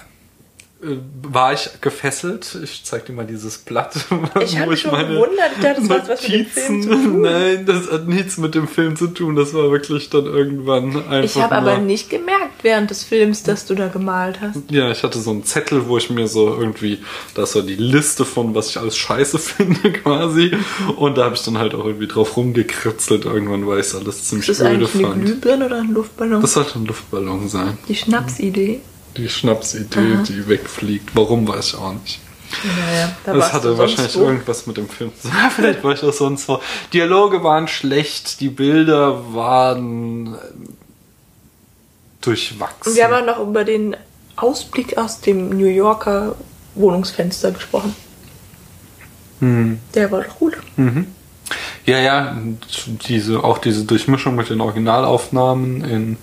Äh, war ich gefesselt. Ich zeig dir mal dieses Blatt, ich wo ich schon meine gewundert, ich dachte, das hat was mit dem Film zu tun. Nein, das hat nichts mit dem Film zu tun. Das war wirklich dann irgendwann einfach. Ich habe aber nicht gemerkt während des Films, dass du da gemalt hast. Ja, ich hatte so einen Zettel, wo ich mir so irgendwie, das war die Liste von, was ich alles scheiße finde quasi. Und da habe ich dann halt auch irgendwie drauf rumgekritzelt irgendwann, weil ich es alles ziemlich Ist das öde eigentlich fand. Eine Glühbirne oder ein Luftballon? Das sollte ein Luftballon sein. Die Schnapsidee die Schnapsidee, Aha. die wegfliegt. Warum weiß ich auch nicht. Naja, da das hatte wahrscheinlich so. irgendwas mit dem Film zu tun. Vielleicht war ich auch sonst so. Dialoge waren schlecht, die Bilder waren äh, durchwachsen. Wir haben auch noch über den Ausblick aus dem New Yorker Wohnungsfenster gesprochen. Hm. Der war doch gut. Mhm. Ja, ja, diese, auch diese Durchmischung mit den Originalaufnahmen in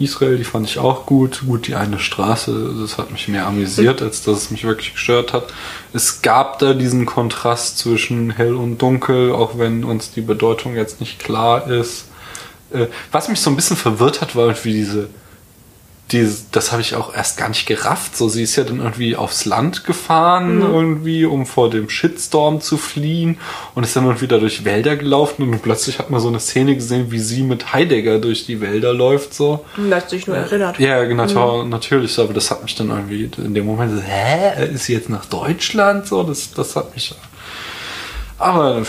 Israel, die fand ich auch gut. Gut, die eine Straße, das hat mich mehr amüsiert, als dass es mich wirklich gestört hat. Es gab da diesen Kontrast zwischen hell und dunkel, auch wenn uns die Bedeutung jetzt nicht klar ist. Äh, was mich so ein bisschen verwirrt hat, war irgendwie diese die, das habe ich auch erst gar nicht gerafft. So, sie ist ja dann irgendwie aufs Land gefahren, mhm. irgendwie, um vor dem Shitstorm zu fliehen und ist dann irgendwie da durch Wälder gelaufen und plötzlich hat man so eine Szene gesehen, wie sie mit Heidegger durch die Wälder läuft, so. Das sich nur erinnert. Ja, genau, mhm. natürlich, aber das hat mich dann irgendwie in dem Moment so, hä, ist sie jetzt nach Deutschland? So, das, das hat mich, aber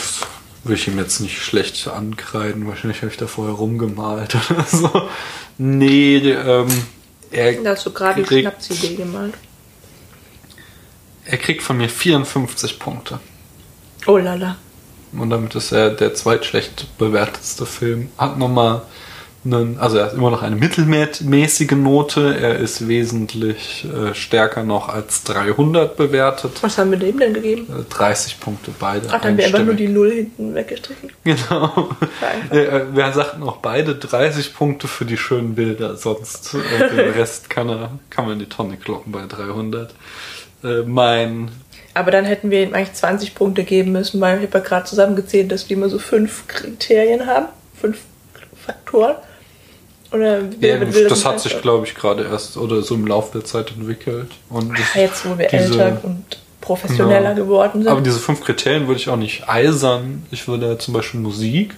würde ich ihm jetzt nicht schlecht ankreiden. Wahrscheinlich habe ich da vorher rumgemalt oder so. Nee, ähm, er da hast du gerade die Schnapsidee gemalt. Er kriegt von mir 54 Punkte. Oh lala. Und damit ist er der zweitschlecht bewertetste Film. Hat nochmal einen, also er hat immer noch eine mittelmäßige Note. Er ist wesentlich äh, stärker noch als 300 bewertet. Was haben wir dem denn gegeben? 30 äh, Punkte beide. Ach, dann wäre einfach nur die Null hinten weggestrichen. Genau. Ja, wir sagten auch beide 30 Punkte für die schönen Bilder. Sonst äh, den Rest kann, er, kann man in die Tonne kloppen bei 300. Äh, mein aber dann hätten wir ihm eigentlich 20 Punkte geben müssen, weil ich habe ja gerade zusammengezählt, dass wir immer so fünf Kriterien haben, fünf Faktoren. Oder ja, das, das hat sich, glaube ich, gerade erst oder so im Laufe der Zeit entwickelt. Und Ach, jetzt, wo wir diese, älter und professioneller ja, geworden sind. Aber diese fünf Kriterien würde ich auch nicht eisern. Ich würde zum Beispiel Musik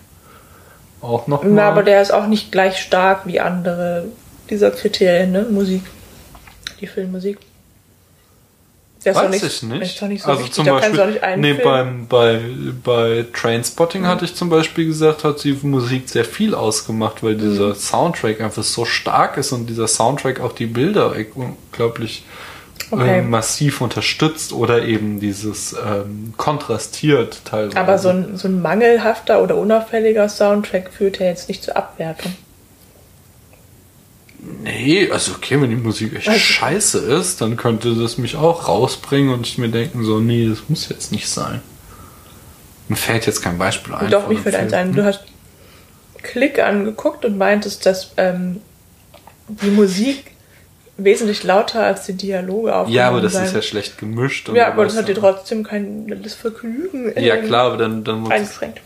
auch noch. Na, aber der ist auch nicht gleich stark wie andere dieser Kriterien, ne? Musik. Die Filmmusik. Der Weiß nicht, ich nicht. nicht so also wichtig, zum Beispiel, nee, beim, bei, bei Trainspotting mhm. hatte ich zum Beispiel gesagt, hat die Musik sehr viel ausgemacht, weil dieser mhm. Soundtrack einfach so stark ist und dieser Soundtrack auch die Bilder unglaublich okay. äh, massiv unterstützt oder eben dieses ähm, kontrastiert teilweise. Aber so ein, so ein mangelhafter oder unauffälliger Soundtrack führt ja jetzt nicht zur Abwertung. Nee, also okay, wenn die Musik echt also, scheiße ist, dann könnte das mich auch rausbringen und ich mir denken so, nee, das muss jetzt nicht sein. Mir fällt jetzt kein Beispiel ein. Doch, mich fällt eins ein. Du hast Klick angeguckt und meintest, dass ähm, die Musik wesentlich lauter als die Dialoge auf. Ja, aber das sein. ist ja schlecht gemischt. ja, aber das hat dir trotzdem kein das Vergnügen. Ja, klar, aber dann, dann muss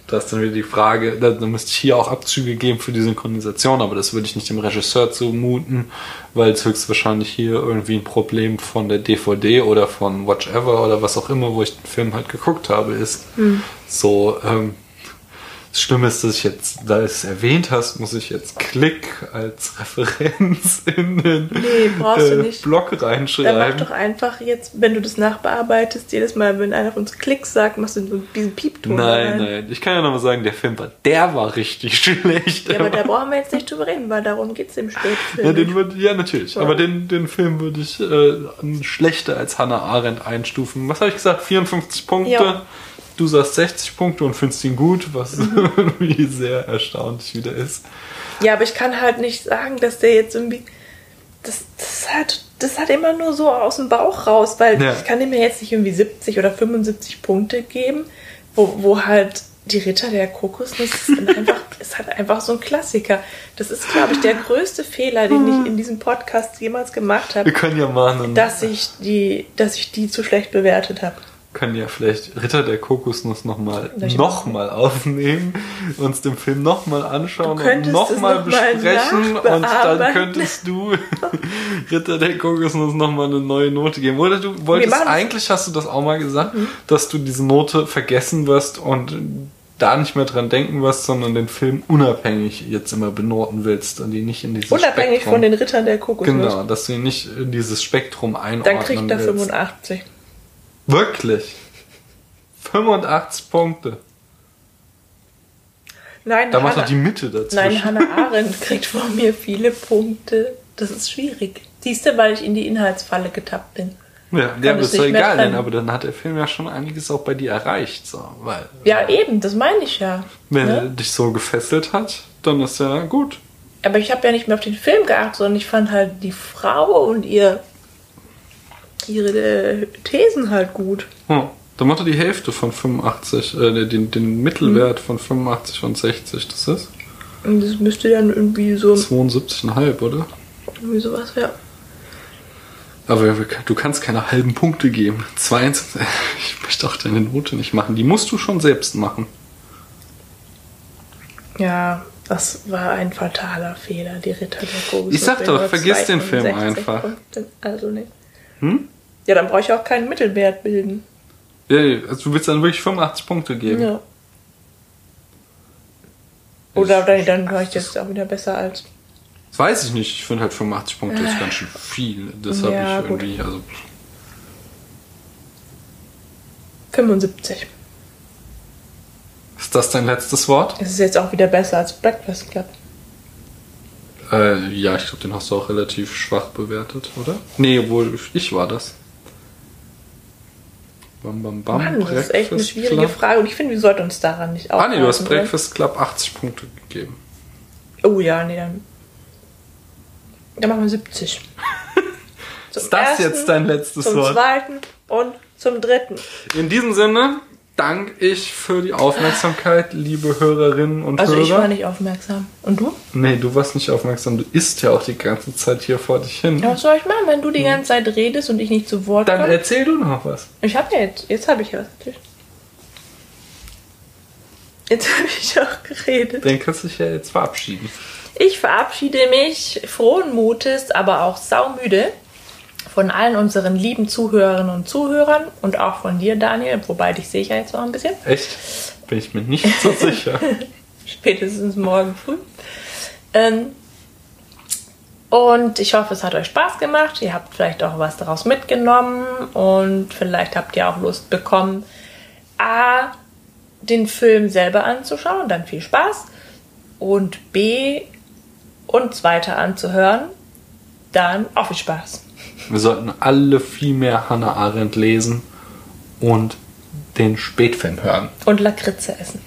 das ist dann wieder die Frage, dann, dann müsste ich hier auch Abzüge geben für die Synchronisation, aber das würde ich nicht dem Regisseur zumuten, weil es höchstwahrscheinlich hier irgendwie ein Problem von der DVD oder von Watch Ever oder was auch immer, wo ich den Film halt geguckt habe, ist. Hm. So, ähm, das Schlimme ist, dass ich jetzt, da du es erwähnt hast, muss ich jetzt Klick als Referenz in den nee, äh, Blog reinschreiben. Dann mach doch einfach jetzt, wenn du das nachbearbeitest, jedes Mal, wenn einer von uns Klick sagt, machst du diesen Piepton. Nein, rein. nein. Ich kann ja nochmal sagen, der Film war, der war richtig schlecht. Ja, aber da brauchen wir jetzt nicht drüber reden, weil darum geht es im Spätfilm. Ja, den würd, ja natürlich. So. Aber den, den Film würde ich äh, schlechter als Hannah Arendt einstufen. Was habe ich gesagt? 54 Punkte. Ja du sagst 60 Punkte und findest ihn gut, was mhm. irgendwie sehr erstaunlich wieder ist. Ja, aber ich kann halt nicht sagen, dass der jetzt irgendwie. Das, das, hat, das hat immer nur so aus dem Bauch raus, weil ja. ich kann ihm jetzt nicht irgendwie 70 oder 75 Punkte geben, wo, wo halt die Ritter der Kokosnuss ist einfach, ist halt einfach so ein Klassiker. Das ist, glaube ich, der größte Fehler, den ich in diesem Podcast jemals gemacht habe. Wir können ja mahnen. Dass ich die, dass ich die zu schlecht bewertet habe können ja vielleicht Ritter der Kokosnuss nochmal noch mal aufnehmen, uns den Film nochmal anschauen und nochmal noch besprechen und dann könntest du Ritter der Kokosnuss nochmal eine neue Note geben. Oder du wolltest, eigentlich hast du das auch mal gesagt, mhm. dass du diese Note vergessen wirst und da nicht mehr dran denken wirst, sondern den Film unabhängig jetzt immer benoten willst und ihn nicht in dieses Unabhängig Spektrum, von den Rittern der Kokosnuss. Genau, dass du ihn nicht in dieses Spektrum einordnen Dann kriegt er 85. Wirklich? 85 Punkte. Nein, da macht doch die Mitte dazu. Nein, Hannah Arendt kriegt von mir viele Punkte. Das ist schwierig. Siehst du, weil ich in die Inhaltsfalle getappt bin. Ja, ja das ist doch egal, denn, aber dann hat der Film ja schon einiges auch bei dir erreicht. So, weil, ja, weil, eben, das meine ich ja. Wenn ne? er dich so gefesselt hat, dann ist ja gut. Aber ich habe ja nicht mehr auf den Film geachtet, sondern ich fand halt die Frau und ihr ihre äh, Thesen halt gut. Hm. Da macht er die Hälfte von 85, äh, den, den Mittelwert hm. von 85 und 60, das ist? Und das müsste dann irgendwie so. 72,5, oder? Irgendwie sowas, ja. Aber du kannst keine halben Punkte geben. 22, ich möchte auch deine Note nicht machen. Die musst du schon selbst machen. Ja, das war ein fataler Fehler, die Ritter der Kokos. Ich sag doch, vergiss den Film einfach. Also nicht. Hm? Ja, dann brauche ich auch keinen Mittelwert bilden. Ja, also du willst dann wirklich 85 Punkte geben. Ja. Oder dann, dann war ich jetzt auch wieder besser als. Das weiß ich nicht. Ich finde halt 85 Punkte ist ganz schön viel. Das habe ja, ich irgendwie, gut. also. 75. Ist das dein letztes Wort? Es ist jetzt auch wieder besser als Breakfast Club. Äh, ja, ich glaube, den hast du auch relativ schwach bewertet, oder? Nee, wohl ich war das. Bam, bam, bam. Mann, das ist echt eine schwierige Club. Frage und ich finde, wir sollten uns daran nicht aufhalten. Ah, nee, du hast Breakfast Club 80 Punkte gegeben. Oh ja, nee, dann. Dann machen wir 70. ist das ersten, jetzt dein letztes zum Wort? Zum zweiten und zum dritten. In diesem Sinne, danke ich für die Aufmerksamkeit, liebe Hörerinnen und also Hörer. Also ich war nicht aufmerksam. Und du? Nee, du warst nicht aufmerksam. Du isst ja auch die ganze Zeit hier vor dich hin. Ja, was soll ich machen, wenn du die ganze Zeit redest und ich nicht zu Wort komme? Dann erzähl du noch was. Ich hab ja jetzt, jetzt habe ich ja was erzählt. Jetzt habe ich auch geredet. Dann kannst du dich ja jetzt verabschieden. Ich verabschiede mich frohen Mutes, aber auch saumüde von allen unseren lieben Zuhörerinnen und Zuhörern und auch von dir, Daniel, wobei dich sehe ich ja jetzt noch ein bisschen. Echt? Bin ich mir nicht so sicher. Spätestens morgen früh. Ähm, und ich hoffe, es hat euch Spaß gemacht. Ihr habt vielleicht auch was daraus mitgenommen und vielleicht habt ihr auch Lust bekommen, A, den Film selber anzuschauen, dann viel Spaß. Und B, uns weiter anzuhören, dann auch viel Spaß. Wir sollten alle viel mehr Hannah Arendt lesen und den Spätfilm hören. Und Lakritze essen.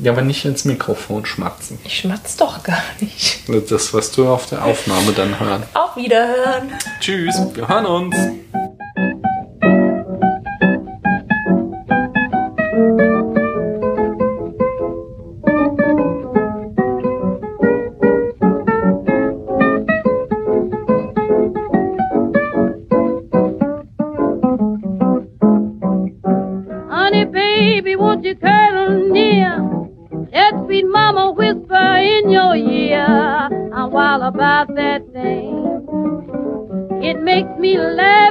Ja, aber nicht ins Mikrofon schmatzen. Ich schmatz doch gar nicht. Das, was du auf der Aufnahme dann hören. Auf Wiederhören. Tschüss, wir hören uns. in your ear. And while about that name, it makes me laugh.